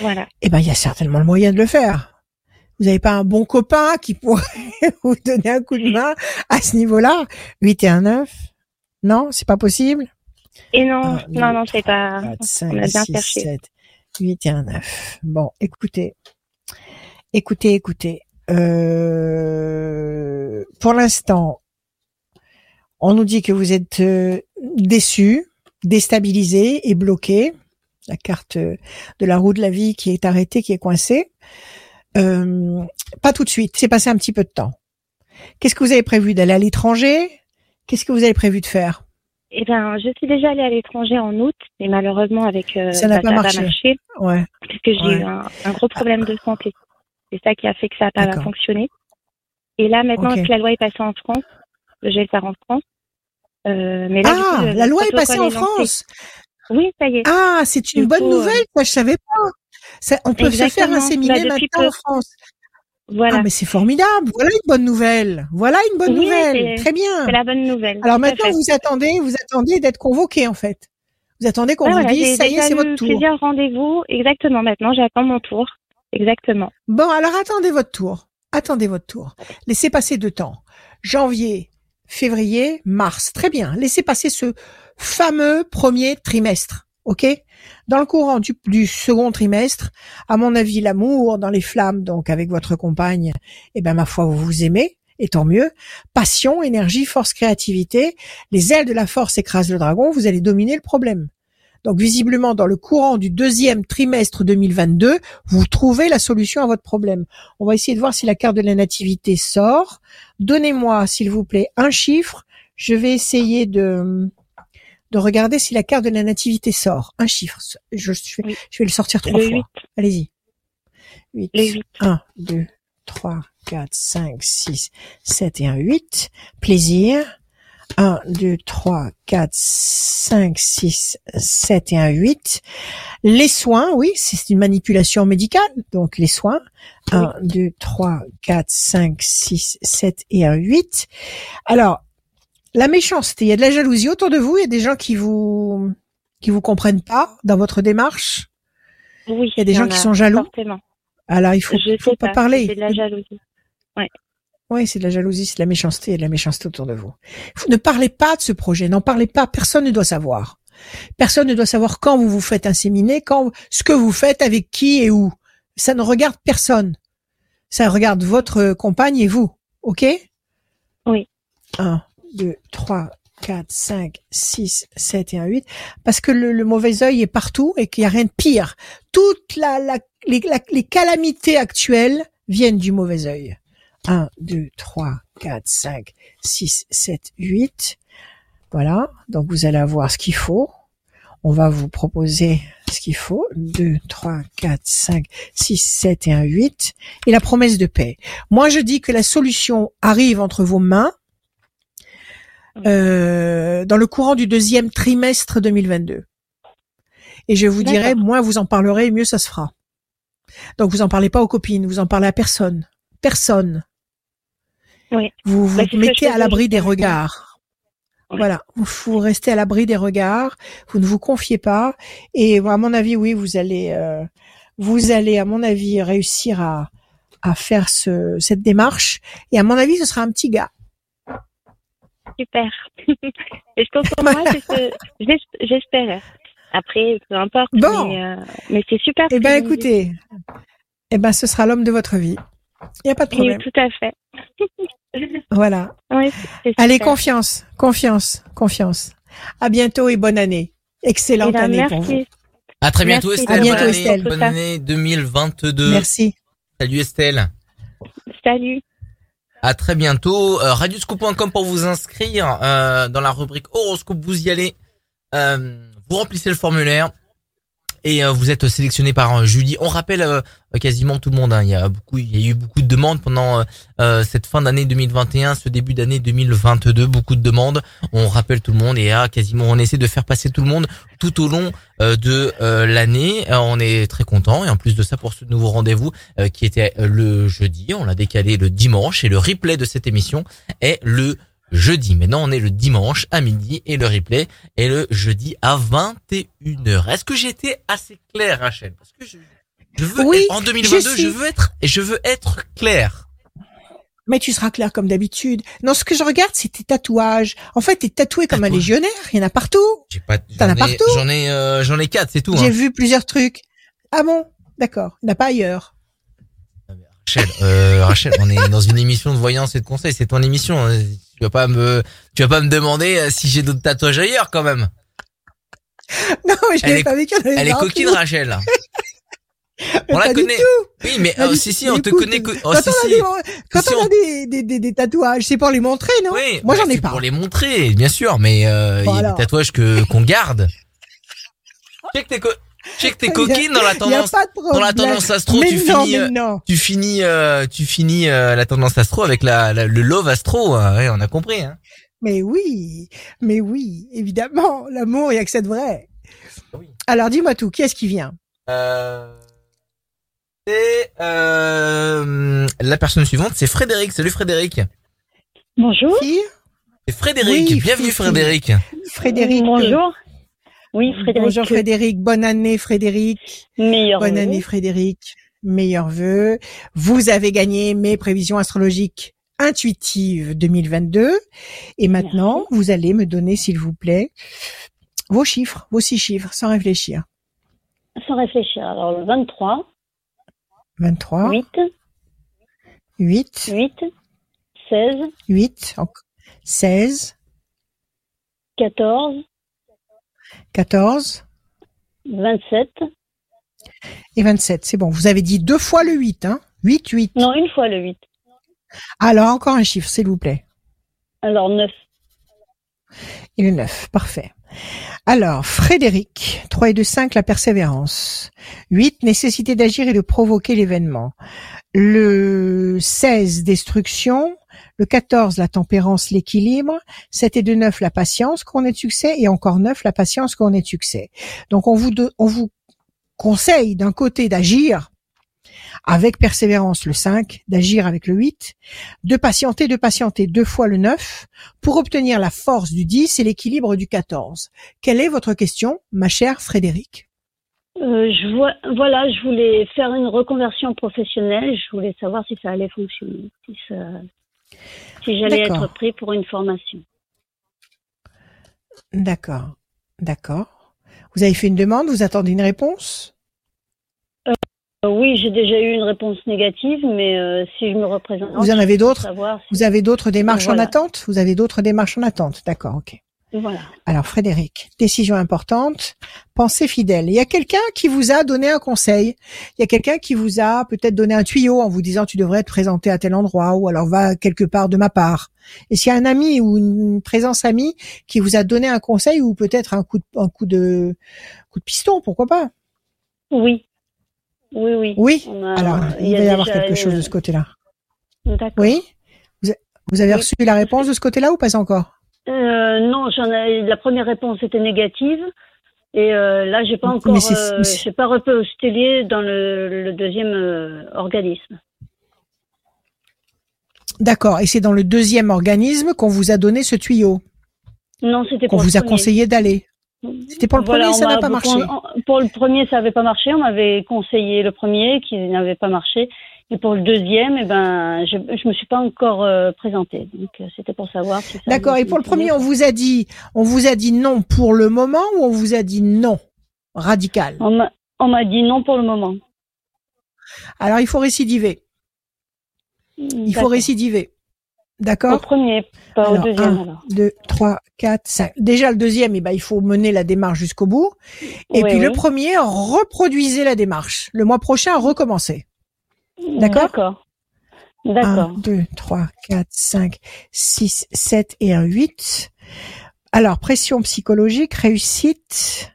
Voilà. Eh ben, il y a certainement le moyen de le faire. Vous n'avez pas un bon copain qui pourrait vous donner un coup de main à ce niveau-là? 8 et 1 9 Non, c'est pas possible? Et non, non, non, c'est pas... 4, 5, 6, 7, 8 et 1 9. Bon, écoutez. Écoutez, écoutez. Euh, pour l'instant, on nous dit que vous êtes euh, déçu, déstabilisé et bloqué. La carte euh, de la roue de la vie qui est arrêtée, qui est coincée. Euh, pas tout de suite. C'est passé un petit peu de temps. Qu'est-ce que vous avez prévu d'aller à l'étranger? Qu'est-ce que vous avez prévu de faire? Eh bien, je suis déjà allée à l'étranger en août, mais malheureusement avec ça n'a pas, marché. Ouais. Parce que j'ai eu un, gros problème de santé. C'est ça qui a fait que ça n'a pas fonctionné. Et là, maintenant que la loi est passée en France, je vais le faire en France. Euh, mais ah, la loi est passée en France. Oui, ça y est. Ah, c'est une bonne nouvelle. Ça, je savais pas. Ça, on peut se faire inséminer bah, maintenant en France. Voilà. Ah, mais c'est formidable. Voilà une bonne nouvelle. Voilà une bonne nouvelle. Très bien. C'est la bonne nouvelle. Alors maintenant, vous attendez, vous attendez d'être convoqué en fait. Vous attendez qu'on vous dise, ça y est, c'est votre tour. J'ai rendez-vous. Exactement. Maintenant, j'attends mon tour. Exactement. Bon, alors attendez votre tour. Attendez votre tour. Laissez passer deux temps. Janvier, février, mars. Très bien. Laissez passer ce fameux premier trimestre. OK? Dans le courant du, second trimestre, à mon avis, l'amour dans les flammes, donc avec votre compagne, eh ben ma foi, vous vous aimez, et tant mieux. Passion, énergie, force, créativité. Les ailes de la force écrasent le dragon, vous allez dominer le problème. Donc visiblement, dans le courant du deuxième trimestre 2022, vous trouvez la solution à votre problème. On va essayer de voir si la carte de la nativité sort. Donnez-moi, s'il vous plaît, un chiffre. Je vais essayer de de regarder si la carte de la nativité sort. Un chiffre. Je, je, vais, je vais le sortir trois fois. Allez-y. 8. 1, 2, 3, 4, 5, 6, 7 et 1, 8. Plaisir. 1, 2, 3, 4, 5, 6, 7 et 1, 8. Les soins, oui, c'est une manipulation médicale, donc les soins. 1, 2, 3, 4, 5, 6, 7 et 1, 8. Alors, la méchanceté, il y a de la jalousie autour de vous, il y a des gens qui vous qui vous comprennent pas dans votre démarche. Oui. Il y a des gens qui sont jaloux. Alors il faut, faut pas, parler. C'est de la jalousie. Ouais. Oui, c'est de la jalousie, c'est de la méchanceté, a de la méchanceté autour de vous. Vous ne parlez pas de ce projet, n'en parlez pas, personne ne doit savoir. Personne ne doit savoir quand vous vous faites inséminer, quand ce que vous faites, avec qui et où. Ça ne regarde personne. Ça regarde votre compagne et vous. OK? Oui. 1, 2, 3, 4, 5, 6, 7 et 1, 8. Parce que le, mauvais œil est partout et qu'il n'y a rien de pire. Toutes la, la, les, les calamités actuelles viennent du mauvais œil. 1, 2, 3, 4, 5, 6, 7, 8. Voilà, donc vous allez avoir ce qu'il faut. On va vous proposer ce qu'il faut. 2, 3, 4, 5, 6, 7 et 1, 8. Et la promesse de paix. Moi, je dis que la solution arrive entre vos mains euh, dans le courant du deuxième trimestre 2022. Et je vous dirai, moins vous en parlerez, mieux ça se fera. Donc vous en parlez pas aux copines, vous en parlez à personne. Personne. Vous vous bah, mettez à l'abri des regards. Voilà, vous restez à l'abri des regards, vous ne vous confiez pas, et à mon avis, oui, vous allez, euh, vous allez, à mon avis, réussir à, à faire ce, cette démarche. Et à mon avis, ce sera un petit gars. Super. et je pense pour moi, j'espère. Après, peu importe. Bon. Mais, euh, mais c'est super. Eh ben, écoutez, eh ben, ce sera l'homme de votre vie. Il n'y a pas de problème. Oui, tout à fait. Voilà. Allez, confiance, confiance, confiance. À bientôt et bonne année. Excellente eh ben, année pour vous. À très bientôt Estelle. À bientôt Estelle. Bonne année 2022. Merci. Salut Estelle. Salut. À très bientôt. Euh, radioscope.com pour vous inscrire euh, dans la rubrique horoscope. Vous y allez. Euh, vous remplissez le formulaire et euh, vous êtes sélectionné par euh, Julie. On rappelle euh, quasiment tout le monde. Hein. Il y a beaucoup, il y a eu beaucoup de demandes pendant cette fin d'année 2021, ce début d'année 2022. Beaucoup de demandes. On rappelle tout le monde et à quasiment, on essaie de faire passer tout le monde tout au long de l'année. on est très content et en plus de ça pour ce nouveau rendez-vous qui était le jeudi, on l'a décalé le dimanche et le replay de cette émission est le jeudi. Maintenant, on est le dimanche à midi et le replay est le jeudi à 21h. Est-ce que j'ai été assez clair, Rachel? Parce que je, veux oui, en 2022, je, veux être et je veux être clair. Mais tu seras clair comme d'habitude. Non, ce que je regarde, c'est tes tatouages. En fait, t'es tatoué comme un légionnaire. Il y en a partout. J'ai pas. T'en as partout. J'en ai, euh, j'en ai quatre, c'est tout. J'ai hein. vu plusieurs trucs. Ah bon? D'accord. Il n'y en a pas ailleurs. Rachel, euh, Rachel, on est dans une émission de voyance et de conseil. C'est ton émission. Tu vas pas me, tu vas pas me demander euh, si j'ai d'autres tatouages ailleurs quand même. Non, mais je pas vu Elle est coquine, Rachel. on la connaît. Oui, mais euh, si si, on te connaît. Oh, quand si, on a, des, quand on a des, des, des, tatouages, c'est pour les montrer, non? Oui. Moi, j'en ai pas. Pour les montrer, bien sûr, mais euh, il y a des tatouages que qu'on garde. Check tes Check tes coquines dans la tendance dans la tendance astro tu, finis, tu finis tu finis la tendance astro avec la, le love astro hein. ouais, on a compris hein. Mais oui, mais oui, évidemment, l'amour il y a que c'est vrai. Alors dis-moi tout, qui est-ce qui vient? Euh... C'est euh, la personne suivante, c'est Frédéric. Salut Frédéric. Bonjour. C'est Frédéric. Bienvenue Frédéric. Frédéric. Bonjour. Oui, Frédéric. Bonjour Frédéric. Bonne année Frédéric. Meilleur Bonne année Frédéric. Meilleurs vœux. Vous avez gagné mes prévisions astrologiques intuitives 2022. Et maintenant, vous allez me donner, s'il vous plaît, vos chiffres, vos six chiffres, sans réfléchir. Sans réfléchir. Alors, le 23. 23. 8. 8. 8. 16. 8. 16. 14. 14. 27. Et 27, c'est bon. Vous avez dit deux fois le 8, hein 8, 8. Non, une fois le 8. Alors, encore un chiffre, s'il vous plaît. Alors, 9. Et le 9, parfait. Alors, Frédéric, 3 et 2, 5, la persévérance. 8, nécessité d'agir et de provoquer l'événement. Le 16, destruction. Le 14, la tempérance, l'équilibre. 7 et 2, 9, la patience, qu'on ait de succès. Et encore 9, la patience, qu'on ait de succès. Donc, on vous, on vous conseille d'un côté d'agir avec persévérance le 5, d'agir avec le 8, de patienter, de patienter deux fois le 9 pour obtenir la force du 10 et l'équilibre du 14. Quelle est votre question, ma chère Frédéric euh, je vois, voilà, je voulais faire une reconversion professionnelle. Je voulais savoir si ça allait fonctionner, si j'allais être pris pour une formation. D'accord, d'accord. Vous avez fait une demande, vous attendez une réponse? Euh, oui, j'ai déjà eu une réponse négative, mais euh, si je me représente, vous en avez d'autres? Vous avez d'autres démarches en attente? Vous avez d'autres démarches en attente? D'accord, ok. Voilà. Alors Frédéric, décision importante, pensée fidèle. Il y a quelqu'un qui vous a donné un conseil. Il y a quelqu'un qui vous a peut-être donné un tuyau en vous disant tu devrais te présenter à tel endroit ou alors va quelque part de ma part. Et s'il y a un ami ou une présence amie qui vous a donné un conseil ou peut-être un coup de, un coup de coup de piston, pourquoi pas? Oui, oui, oui. Oui? Alors, il, va y avoir quelque chose de ce côté-là. D'accord. Oui? Vous, avez reçu la réponse de ce côté-là ou pas encore? Euh, Non, j'en ai. La première réponse était négative. Et euh, là, j'ai pas encore, euh, j'ai pas repostulé dans le, le deuxième euh, organisme. D'accord. Et c'est dans le deuxième organisme qu'on vous a donné ce tuyau? Non, c'était qu'on vous a conseillé d'aller? C'était pour le premier, ça n'a pas marché. Pour le premier, ça n'avait pas marché. On m'avait conseillé le premier qui n'avait pas marché. Et pour le deuxième, eh ben, je ne me suis pas encore euh, présentée. Donc, euh, c'était pour savoir si ça D'accord. Et pour le premier, on vous a dit, on vous a dit non pour le moment ou on vous a dit non radical? On m'a dit non pour le moment. Alors, il faut récidiver. Il faut récidiver. D'accord? Au premier, pas au deuxième. 1, 2, 3, 4, 5. Déjà le deuxième, eh ben, il faut mener la démarche jusqu'au bout. Et puis le premier, reproduisez la démarche. Le mois prochain, recommencez. D'accord? D'accord. D'accord. 1, 2, 3, 4, 5, 6, 7 et un 8. Alors, pression psychologique, réussite.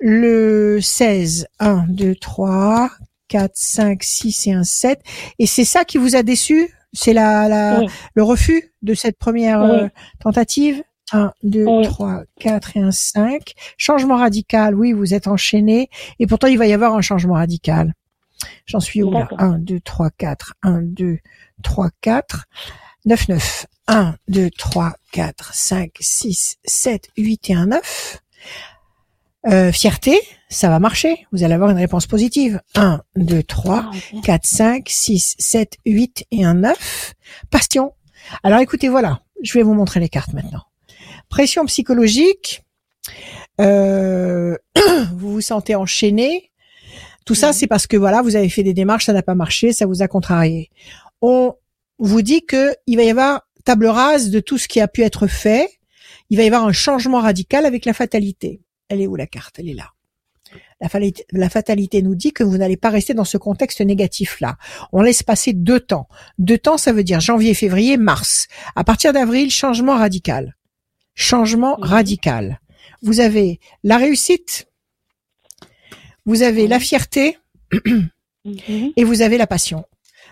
Le 16, 1, 2, 3, 4, 5, 6 et un 7. Et c'est ça qui vous a déçu? C'est la, la le refus de cette première euh, tentative? 1, 2, 3, 4 et un 5. Changement radical, oui, vous êtes enchaîné. Et pourtant, il va y avoir un changement radical. J'en suis où là? 1, 2, 3, 4. 1, 2, 3, 4. 9, 9. 1, 2, 3, 4, 5, 6, 7, 8 et un 9. Euh, fierté, ça va marcher. Vous allez avoir une réponse positive. 1, 2, 3, 4, 5, 6, 7, 8 et un 9. Passion. Alors écoutez, voilà, je vais vous montrer les cartes maintenant. Pression psychologique. Euh, vous vous sentez enchaîné. Tout ça, c'est parce que voilà, vous avez fait des démarches, ça n'a pas marché, ça vous a contrarié. On vous dit que il va y avoir table rase de tout ce qui a pu être fait. Il va y avoir un changement radical avec la fatalité. Elle est où la carte? Elle est là. La fatalité, nous dit que vous n'allez pas rester dans ce contexte négatif-là. On laisse passer deux temps. Deux temps, ça veut dire janvier, février, mars. À partir d'avril, changement radical. Changement radical. Vous avez la réussite, vous avez la fierté mhm. et vous avez la passion.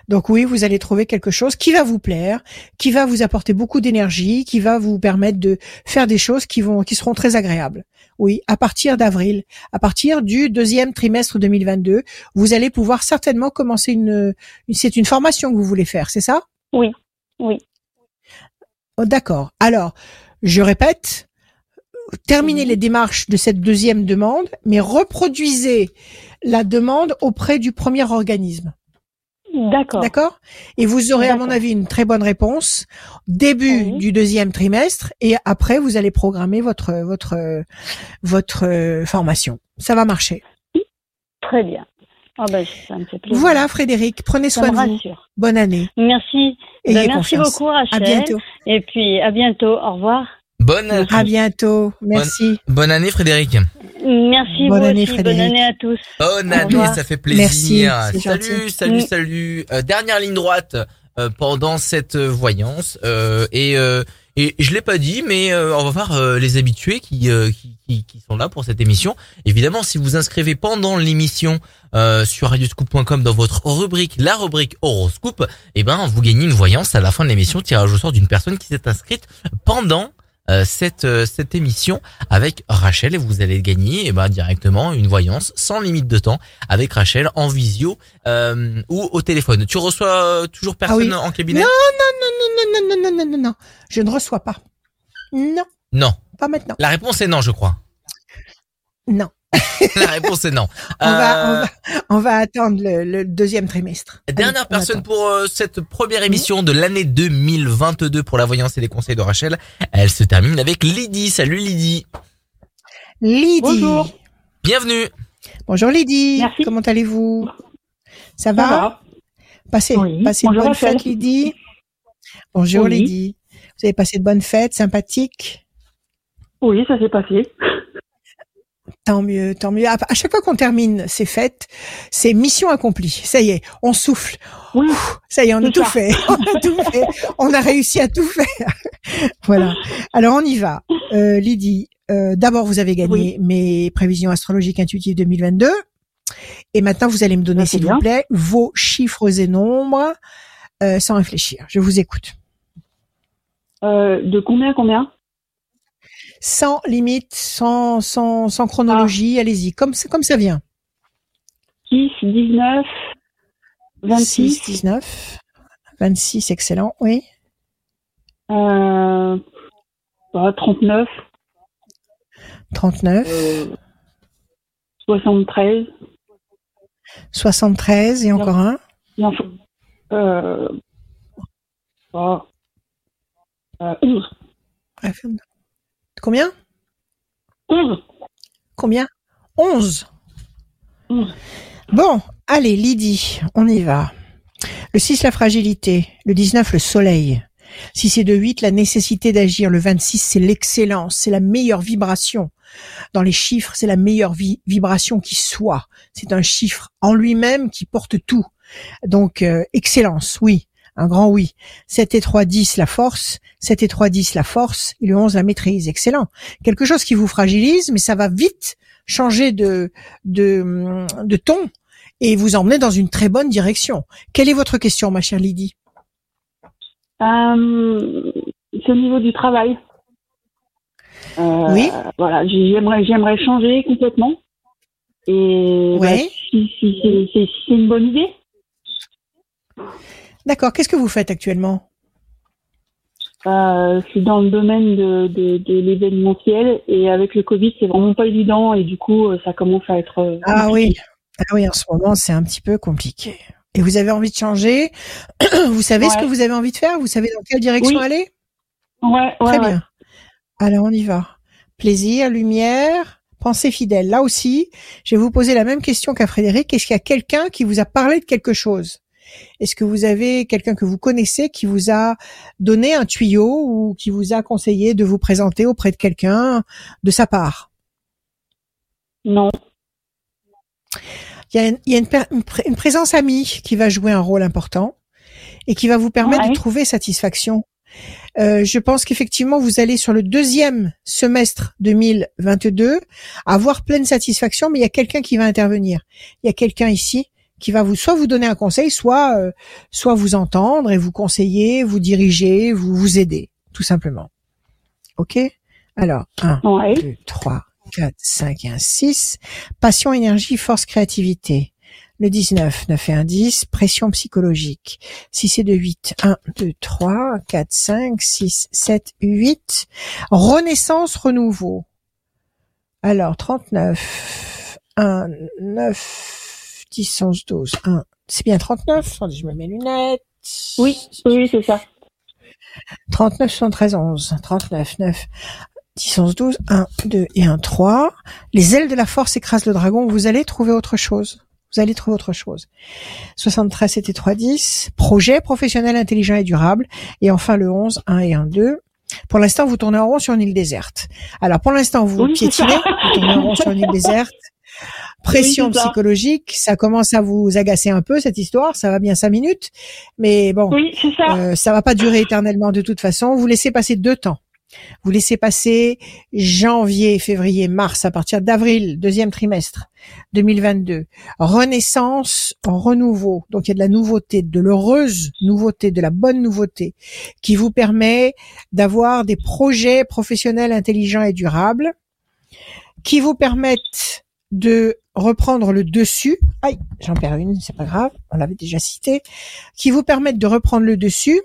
Donc oui, vous allez trouver quelque chose qui va vous plaire, qui va vous apporter beaucoup d'énergie, qui va vous permettre de faire des choses qui vont, qui seront très agréables. Oui, à partir d'avril, à partir du deuxième trimestre 2022, vous allez pouvoir certainement commencer une. C'est une formation que vous voulez faire, c'est ça? Oui, oui. Oh, d'accord. Alors, je répète, terminez les démarches de cette deuxième demande, mais reproduisez la demande auprès du premier organisme. D'accord. D'accord? Et vous aurez, à mon avis, une très bonne réponse début du deuxième trimestre et après, vous allez programmer votre, votre, votre euh, formation. Ça va marcher. Très bien. Oh ben, ça me fait plaisir. Voilà, Frédéric. Prenez soin de vous. Bonne année. Merci. Ben, merci beaucoup, Rachel. À bientôt. Et puis, à bientôt. Au revoir. Bonne année. À bientôt. Merci. Bonne, année, Frédéric. Merci bonne année, Frédéric. Bonne année à tous. Bonne année, ça fait plaisir. Merci, salut, salut, salut, euh, dernière ligne droite euh, pendant cette euh, voyance et et je l'ai pas dit, mais on va voir les habitués qui, qui, qui, sont là pour cette émission. Évidemment, si vous inscrivez pendant l'émission sur radioscoop.com dans votre rubrique, la rubrique horoscope, eh ben vous gagnez une voyance à la fin de l'émission, tirage au sort d'une personne qui s'est inscrite pendant euh, cette euh, cette émission avec Rachel et vous allez gagner eh ben, directement une voyance sans limite de temps avec Rachel en visio euh, ou au téléphone. Tu reçois toujours ah personne en cabinet? Non non non non non non non non non je ne reçois pas. Non. Non. Pas maintenant. La réponse est non, je crois. Non. La réponse est non. on, va, on, va, attendre le, deuxième trimestre. Dernière personne pour euh, cette première émission de l'année 2022 pour la voyance et les conseils de Rachel. Elle se termine avec Lydie. Salut Lydie. Lydie. Bonjour. Bienvenue. Bonjour Lydie. Merci. Comment allez-vous? Ça va, Passez, passez de bonnes fêtes Lydie. Bonjour Lydie. Vous avez passé de bonnes fêtes, sympathiques? Oui, ça s'est passé. Tant mieux, tant mieux. À chaque fois qu'on termine ces fêtes, c'est mission accomplie. Ça y est, on souffle. ça y est, on a tout fait. On a tout fait. On a réussi à tout faire. voilà. Alors on y va. Euh, Lydie, euh, d'abord vous avez gagné mes prévisions astrologiques intuitives 2022. Et maintenant vous allez me donner, s'il vous plaît, vos chiffres et nombres euh, sans réfléchir. Je vous écoute. Euh, de combien combien? Sans limite, sans, sans, sans chronologie. Ah. Allez-y, comme, comme ça vient. 6, 19, 26. 6, 19, 26, excellent, oui. Euh, 39. 39. Euh, 73. 73 et encore un. Non, euh, euh, 11. Combien 11. Combien 11. Bon, allez, Lydie, on y va. Le 6, la fragilité. Le 19, le soleil. Si c'est de 8, la nécessité d'agir. Le 26, c'est l'excellence, c'est la meilleure vibration. Dans les chiffres, c'est la meilleure vibration qui soit. C'est un chiffre en lui-même qui porte tout. Donc, euh, excellence, oui un grand oui. 7 et 3, 10, la force. 7 et 3, 10, la force. Et le 11, la maîtrise. Excellent. Quelque chose qui vous fragilise, mais ça va vite changer de, de, de ton et vous emmener dans une très bonne direction. Quelle est votre question, ma chère Lydie? Euh, C'est au niveau du travail. Euh, oui. Voilà, j'aimerais, j'aimerais changer complètement. Et bah, si, si, c'est une bonne idée. D'accord. Qu'est-ce que vous faites actuellement? Euh, Je suis dans le domaine de, de, l'événementiel et avec le Covid, c'est vraiment pas évident et du coup, euh, ça commence à être. Euh, ah oui, ah oui, en ce moment, c'est un petit peu compliqué. Et vous avez envie de changer? Vous savez ce que vous avez envie de faire? Vous savez dans quelle direction aller? Ouais, Très bien. Alors on y va. Plaisir, lumière, pensée fidèle. Là aussi, je vais vous poser la même question qu'à Frédéric. Est-ce qu'il y a quelqu'un qui vous a parlé de quelque chose? Est-ce que vous avez quelqu'un que vous connaissez qui vous a donné un tuyau ou qui vous a conseillé de vous présenter auprès de quelqu'un de sa part? Non. Il y a, une, présence amie qui va jouer un rôle important et qui va vous permettre de trouver satisfaction. Euh, je pense qu'effectivement, vous allez sur le deuxième semestre 2022 avoir pleine satisfaction, mais il y a quelqu'un qui va intervenir. Il y a quelqu'un ici qui va vous soit vous donner un conseil, soit euh, soit vous entendre et vous conseiller, vous diriger, vous vous aider, tout simplement. Ok? Alors, 1, 2, 3, 4, 5 et 1 6. Passion, énergie, force, créativité. Le 19, 9 et 1, 10. Pression psychologique. 6 et 2, 8. 1, 2, 3, 4, 5, 6, 7, 8. Renaissance, renouveau. Alors, 39, 1, 9, 10, 11, 12, 1. C'est bien 39. Attendez, je me mets lunettes. Oui, oui, c'est ça. 39, 73, 11. 39, 9. 10, 11, 12, 1, 2 et 1, 3. Les ailes de la force écrasent le dragon. Vous allez trouver autre chose. Vous allez trouver autre chose. 73, c'était 3, 10. Projet professionnel intelligent et durable. Et enfin le 11, 1 et 1, 2. Pour l'instant, vous tournez en rond sur une île déserte. Alors, pour l'instant, vous piétinez, vous tournez en rond sur une île déserte. Pression psychologique, ça commence à vous agacer un peu cette histoire. Ça va bien cinq minutes, mais bon, ça. Euh, ça va pas durer éternellement de toute façon. Vous laissez passer deux temps. Vous laissez passer janvier, février, mars, à partir d'avril, deuxième trimestre 2022. Renaissance, renouveau. Donc il y a de la nouveauté, de l'heureuse nouveauté, de la bonne nouveauté, qui vous permet d'avoir des projets professionnels intelligents et durables, qui vous permettent de reprendre le dessus. Aïe, j'en perds une, c'est pas grave, on l'avait déjà cité. Qui vous permettent de reprendre le dessus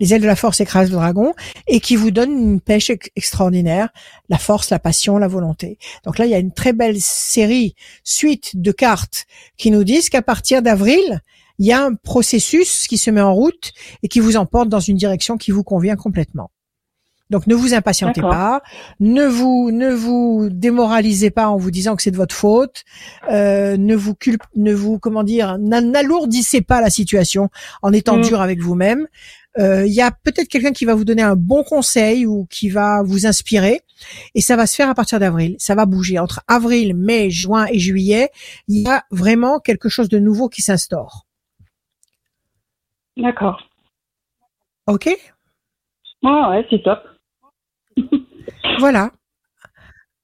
les ailes de la force écrasent le dragon et qui vous donne une pêche extraordinaire, la force, la passion, la volonté. Donc là, il y a une très belle série, suite de cartes qui nous disent qu'à partir d'avril, il y a un processus qui se met en route et qui vous emporte dans une direction qui vous convient complètement. Donc ne vous impatientez pas, ne vous ne vous démoralisez pas en vous disant que c'est de votre faute, euh, ne vous culpe, ne vous comment dire, n'alourdissez pas la situation en étant mm. dur avec vous-même. Euh, il y a peut-être quelqu'un qui va vous donner un bon conseil ou qui va vous inspirer. Et ça va se faire à partir d'avril. Ça va bouger. Entre avril, mai, juin et juillet, il y a vraiment quelque chose de nouveau qui s'instaure. D'accord. Ok? Ouais, c'est top. voilà.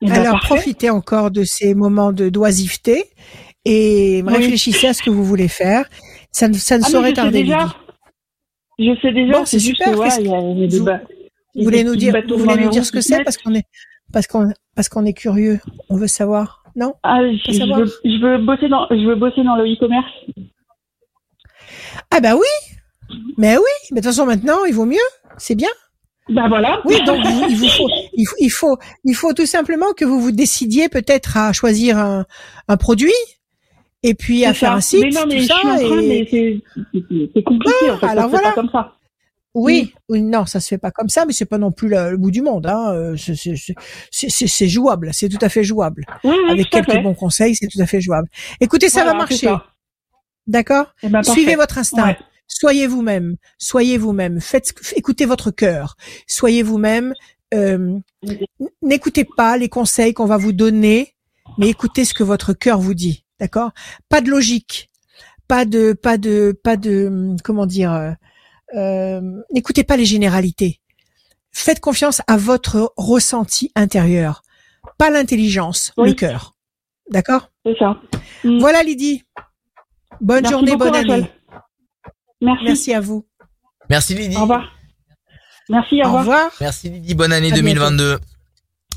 Eh ben, Alors profitez encore de ces moments de d'oisiveté et réfléchissez à ce que vous voulez faire. Ça ne, ça ne ah, saurait tarder. Je sais déjà. Bon, c'est super. vous, voulez nous dire, vous voulez nous dire ce que c'est? parce qu'on est, parce qu'on, parce qu'on est curieux. On veut savoir, non? Ah, je, veux, je, veux, bosser dans, je veux bosser dans le e-commerce. Ah bah oui, mais oui. Mais de toute façon maintenant, il vaut mieux. C'est bien. Bah voilà. Oui, donc il, vous faut, il, faut, il faut, il faut tout simplement que vous vous décidiez peut-être à choisir un, un produit et puis à faire un site, mais non, mais tout ça. c'est compliqué. en fait, alors voilà. Pas comme ça. Oui, oui, non, ça se fait pas comme ça, mais c'est pas non plus le, bout du monde. Hein. Euh, c'est jouable, c'est tout à fait jouable. Oui, Avec quelques bons conseils, c'est tout à fait jouable. Écoutez, ça va marcher. D'accord? Eh ben, Suivez votre instinct. Soyez vous-même. Soyez vous-même. Faites, écoutez votre cœur. Soyez vous-même. Euh, N'écoutez pas les conseils qu'on va vous donner, mais écoutez ce que votre cœur vous dit. D'accord? Pas de logique, pas de, pas de, pas de, comment dire. Euh, euh, n'écoutez pas les généralités. Faites confiance à votre ressenti intérieur, pas l'intelligence, le cœur. D'accord? C'est ça. Mm. Voilà Lydie. Bonne journée, bonne année. Merci. Merci à vous. Merci Lydie. Au revoir. Merci, au, revoir. Merci Lydie, bonne année 2022.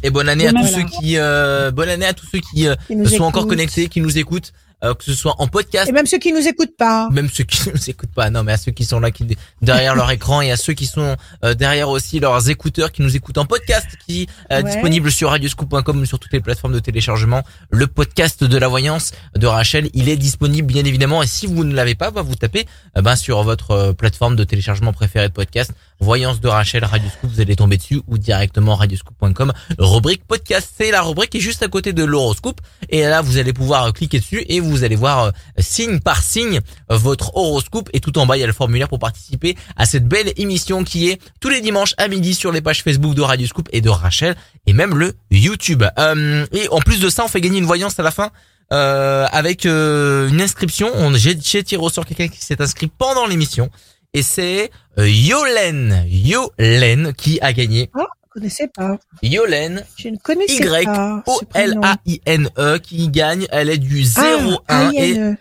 Et bonne année à tous ceux qui, euh, bonne année à tous ceux qui, euh, sont encore connectés, qui nous écoutent. Euh, que ce soit en podcast. Et même ceux qui nous écoutent pas. Même ceux qui nous écoutent pas. Non, mais à ceux qui sont là, qui derrière leur écran et à ceux qui sont euh, derrière aussi leurs écouteurs, qui nous écoutent en podcast, qui est euh, disponible sur radioscoop.com ou sur toutes les plateformes de téléchargement. Le podcast de la voyance de Rachel, il est disponible bien évidemment. Et si vous ne l'avez pas, bah, vous tapez ben sur votre plateforme de téléchargement préférée de podcast. Voyance de Rachel, Radioscoop, vous allez tomber dessus ou directement radioscoop.com. Rubrique podcast, c'est la rubrique qui est juste à côté de l'horoscope. Et là, vous allez pouvoir cliquer dessus et vous allez voir euh, signe par signe euh, votre horoscope et tout en bas il y a le formulaire pour participer à cette belle émission qui est tous les dimanches à midi sur les pages Facebook de Radio Scoop et de Rachel et même le YouTube. Euh, et en plus de ça, on fait gagner une voyance à la fin. avec une inscription, on j'ai tiré au sort quelqu'un qui s'est inscrit pendant l'émission et c'est Yolen Yolen qui a gagné. Oh connaissais pas. Yolène. Je ne connaissais y pas. Y-O-L-A-I-N-E qui gagne. Elle est du 01 ah, et e.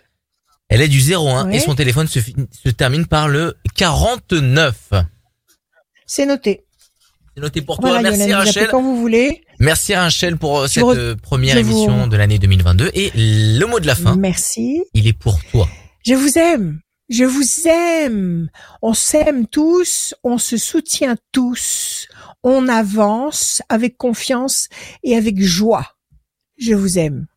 elle est du 01 et son téléphone se, se termine par le 49. C'est noté. C'est noté pour toi. Merci Rachel. Quand vous voulez. Merci Rachel pour cette première émission de l'année 2022 et le mot de la fin. Merci. Il est pour toi. Je vous aime. Je vous aime. On s'aime tous, on se soutient tous, on avance avec confiance et avec joie. Je vous aime.